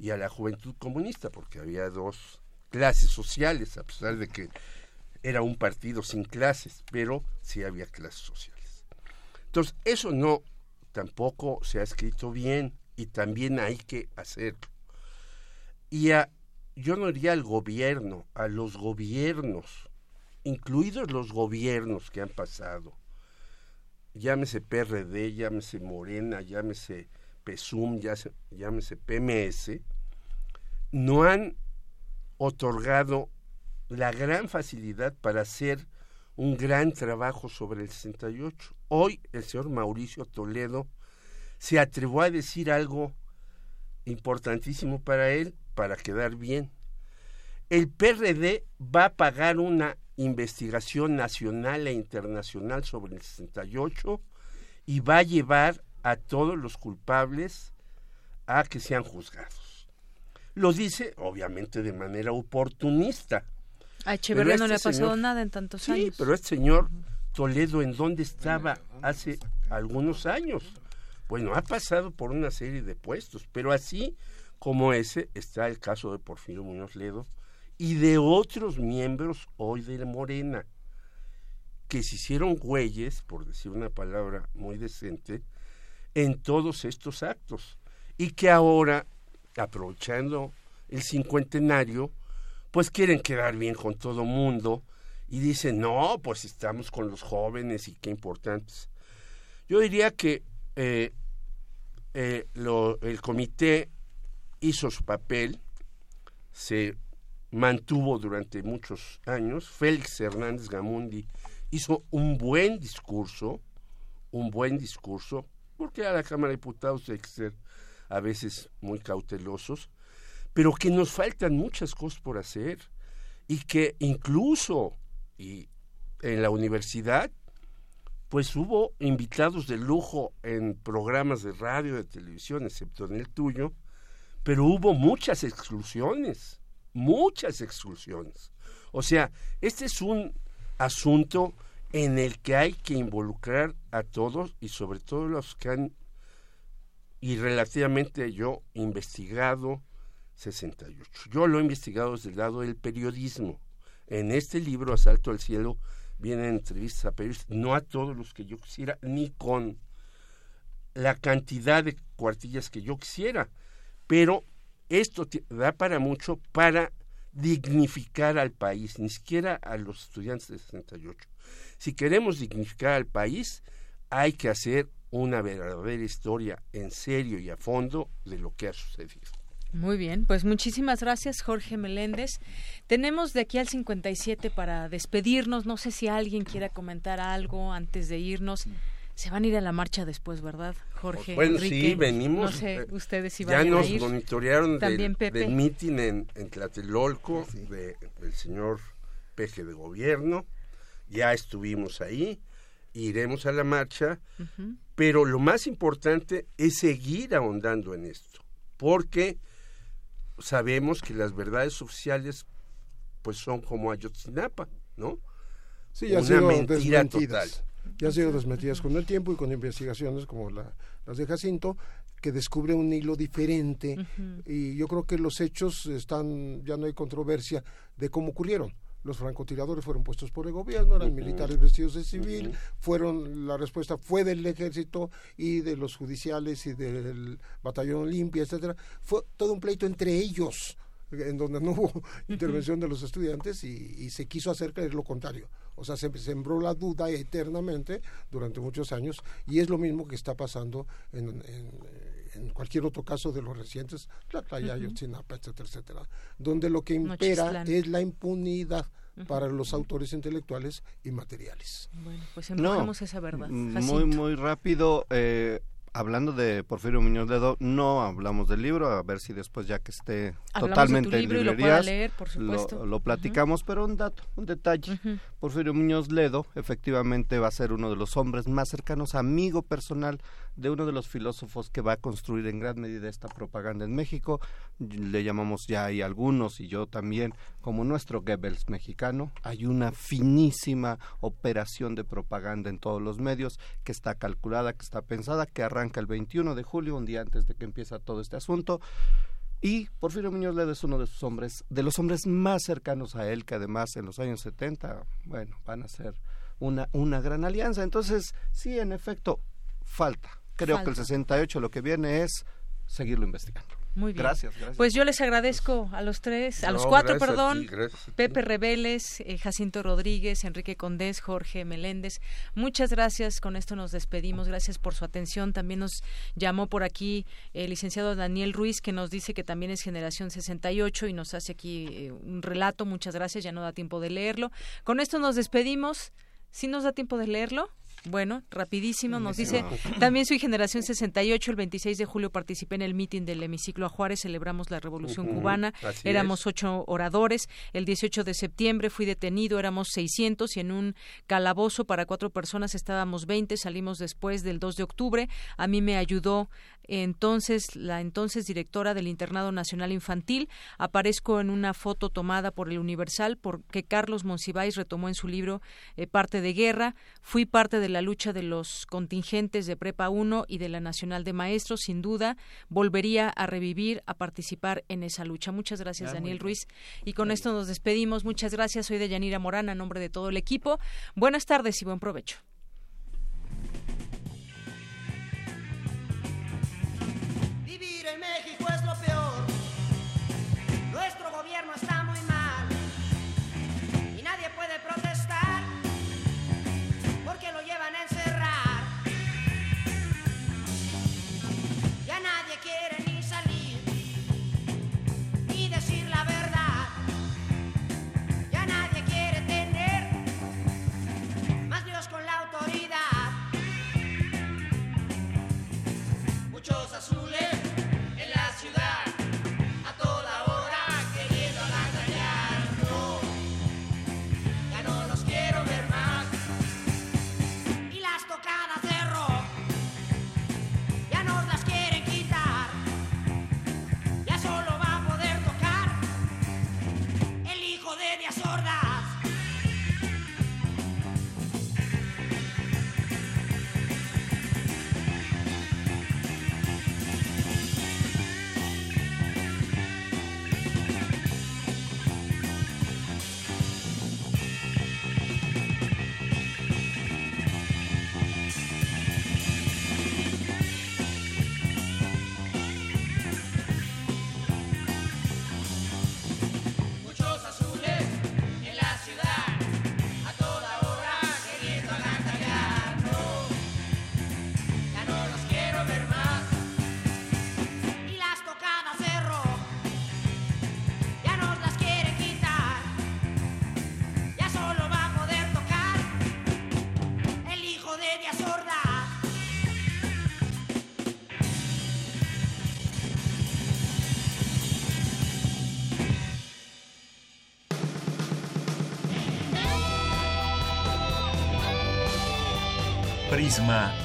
y a la Juventud Comunista, porque había dos clases sociales, a pesar de que era un partido sin clases, pero sí había clases sociales. Entonces, eso no tampoco se ha escrito bien y también hay que hacerlo. Y a, yo no diría al gobierno, a los gobiernos, incluidos los gobiernos que han pasado, llámese PRD, llámese Morena, llámese PESUM, llámese, llámese PMS, no han otorgado la gran facilidad para hacer un gran trabajo sobre el 68. Hoy el señor Mauricio Toledo se atrevió a decir algo importantísimo para él, para quedar bien. El PRD va a pagar una investigación nacional e internacional sobre el 68 y va a llevar a todos los culpables a que sean juzgados. Lo dice, obviamente, de manera oportunista. A Echeverría no le ha este pasado señor- nada en tantos Sí, años. pero este señor Toledo, ¿en dónde estaba hace algunos años? Bueno, ha pasado por una serie de puestos, pero así como ese está el caso de Porfirio Muñoz Ledo y de otros miembros hoy de Morena que se hicieron güeyes, por decir una palabra muy decente, en todos estos actos y que ahora, aprovechando el cincuentenario, pues quieren quedar bien con todo mundo y dicen, no, pues estamos con los jóvenes y qué importantes. Yo diría que eh, eh, el comité hizo su papel, se mantuvo durante muchos años. Félix Hernández Gamundi hizo un buen discurso, un buen discurso, porque a la Cámara de Diputados hay que ser a veces muy cautelosos, pero que nos faltan muchas cosas por hacer y que incluso y en la universidad pues hubo invitados de lujo en programas de radio, de televisión, excepto en el tuyo, pero hubo muchas exclusiones, muchas exclusiones. O sea, este es un asunto en el que hay que involucrar a todos y sobre todo los que han, y relativamente yo, investigado 68. Yo lo he investigado desde el lado del periodismo. En este libro, Asalto al Cielo, vienen entrevistas a periodistas, no a todos los que yo quisiera, ni con la cantidad de cuartillas que yo quisiera, pero esto da para mucho para dignificar al país, ni siquiera a los estudiantes de 68. Si queremos dignificar al país, hay que hacer una verdadera historia en serio y a fondo de lo que ha sucedido. Muy bien, pues muchísimas gracias Jorge Meléndez. Tenemos de aquí al 57 para despedirnos. No sé si alguien quiera comentar algo antes de irnos. Se van a ir a la marcha después, ¿verdad, Jorge? Bueno, Enrique? sí, venimos. No sé, eh, ustedes si ya van a nos ir. monitorearon También del, del meeting en, en Tlatelolco de- del señor peje de gobierno. Ya estuvimos ahí. Iremos a la marcha. Pero lo más importante es seguir ahondando en esto, porque sabemos que las verdades oficiales pues son como Ayotzinapa, ¿no? Sí, ya han Una sido mentira desmentidas. total. Ya han sido desmentidas con el tiempo y con investigaciones como la- las de Jacinto, que descubre un hilo diferente. Y yo creo que los hechos están, ya no hay controversia de cómo ocurrieron. Los francotiradores fueron puestos por el gobierno, eran militares vestidos de civil, fueron, la respuesta fue del ejército y de los judiciales y del batallón Olimpia, etcétera. Fue todo un pleito entre ellos en donde no hubo intervención de los estudiantes y, y se quiso hacer creer lo contrario. O sea, se sembró la duda eternamente durante muchos años y es lo mismo que está pasando en, en- en cualquier otro caso de los recientes, la playa Ujú. Ayotzinapa, etcétera, etcétera, donde lo que impera Nochistlán. es la impunidad para los autores intelectuales y materiales. Bueno, pues empujamos esa verdad. Mm, Muy, Jacinto. muy rápido. eh, hablando de Porfirio Muñoz Ledo, no hablamos del libro, a ver si después ya que esté Hablamos de tu totalmente en y lo librerías, leer, por lo- supuesto. lo, platicamos, pero un dato, un detalle. Porfirio Muñoz Ledo efectivamente va a ser uno de los hombres más cercanos, amigo personal de uno de los filósofos que va a construir en gran medida esta propaganda en México. Le llamamos ya hay algunos y yo también como nuestro Goebbels mexicano. Hay una finísima operación de propaganda en todos los medios que está calculada, que está pensada, que arranca el 21 de julio, un día antes de que empiece todo este asunto. Y Porfirio Muñoz Ledo es uno de sus hombres, de los hombres más cercanos a él, que además en los años 70, bueno, van a ser una, una gran alianza. Entonces, sí, en efecto, falta. Creo que el Falta. 68 lo que viene es seguirlo investigando. Muy bien. Gracias, gracias. Pues yo les agradezco a los tres, a No, los cuatro, perdón. a ti. Pepe Rebeles, eh, Jacinto Rodríguez, Enrique Condés, Jorge Meléndez. Muchas gracias. Con esto nos despedimos. Gracias por su atención. También nos llamó por aquí el licenciado Daniel Ruiz, que nos dice que también es generación 68 y nos hace aquí eh, un relato. Muchas gracias. Ya no da tiempo de leerlo. Con esto nos despedimos. ¿Sí nos da tiempo de leerlo? Bueno, rapidísimo, nos dice, también soy generación 68, el 26 de julio participé en el mitin del hemiciclo a Juárez, celebramos la Revolución Cubana, éramos ocho oradores, el 18 de septiembre fui detenido, éramos 600 y en un calabozo para cuatro personas estábamos 20, salimos después del 2 de octubre, a mí me ayudó entonces la entonces directora del Internado Nacional Infantil, aparezco en una foto tomada por el Universal porque Carlos Monsiváis retomó en su libro eh, Parte de Guerra, fui parte de la lucha de los contingentes de Prepa 1 y de la Nacional de Maestros, sin duda volvería a revivir, a participar en esa lucha. Muchas gracias, Ah, Daniel. Ruiz. Y con esto nos despedimos. Muchas gracias. Soy de Yanira Morán, a nombre de todo el equipo. Buenas tardes y buen provecho.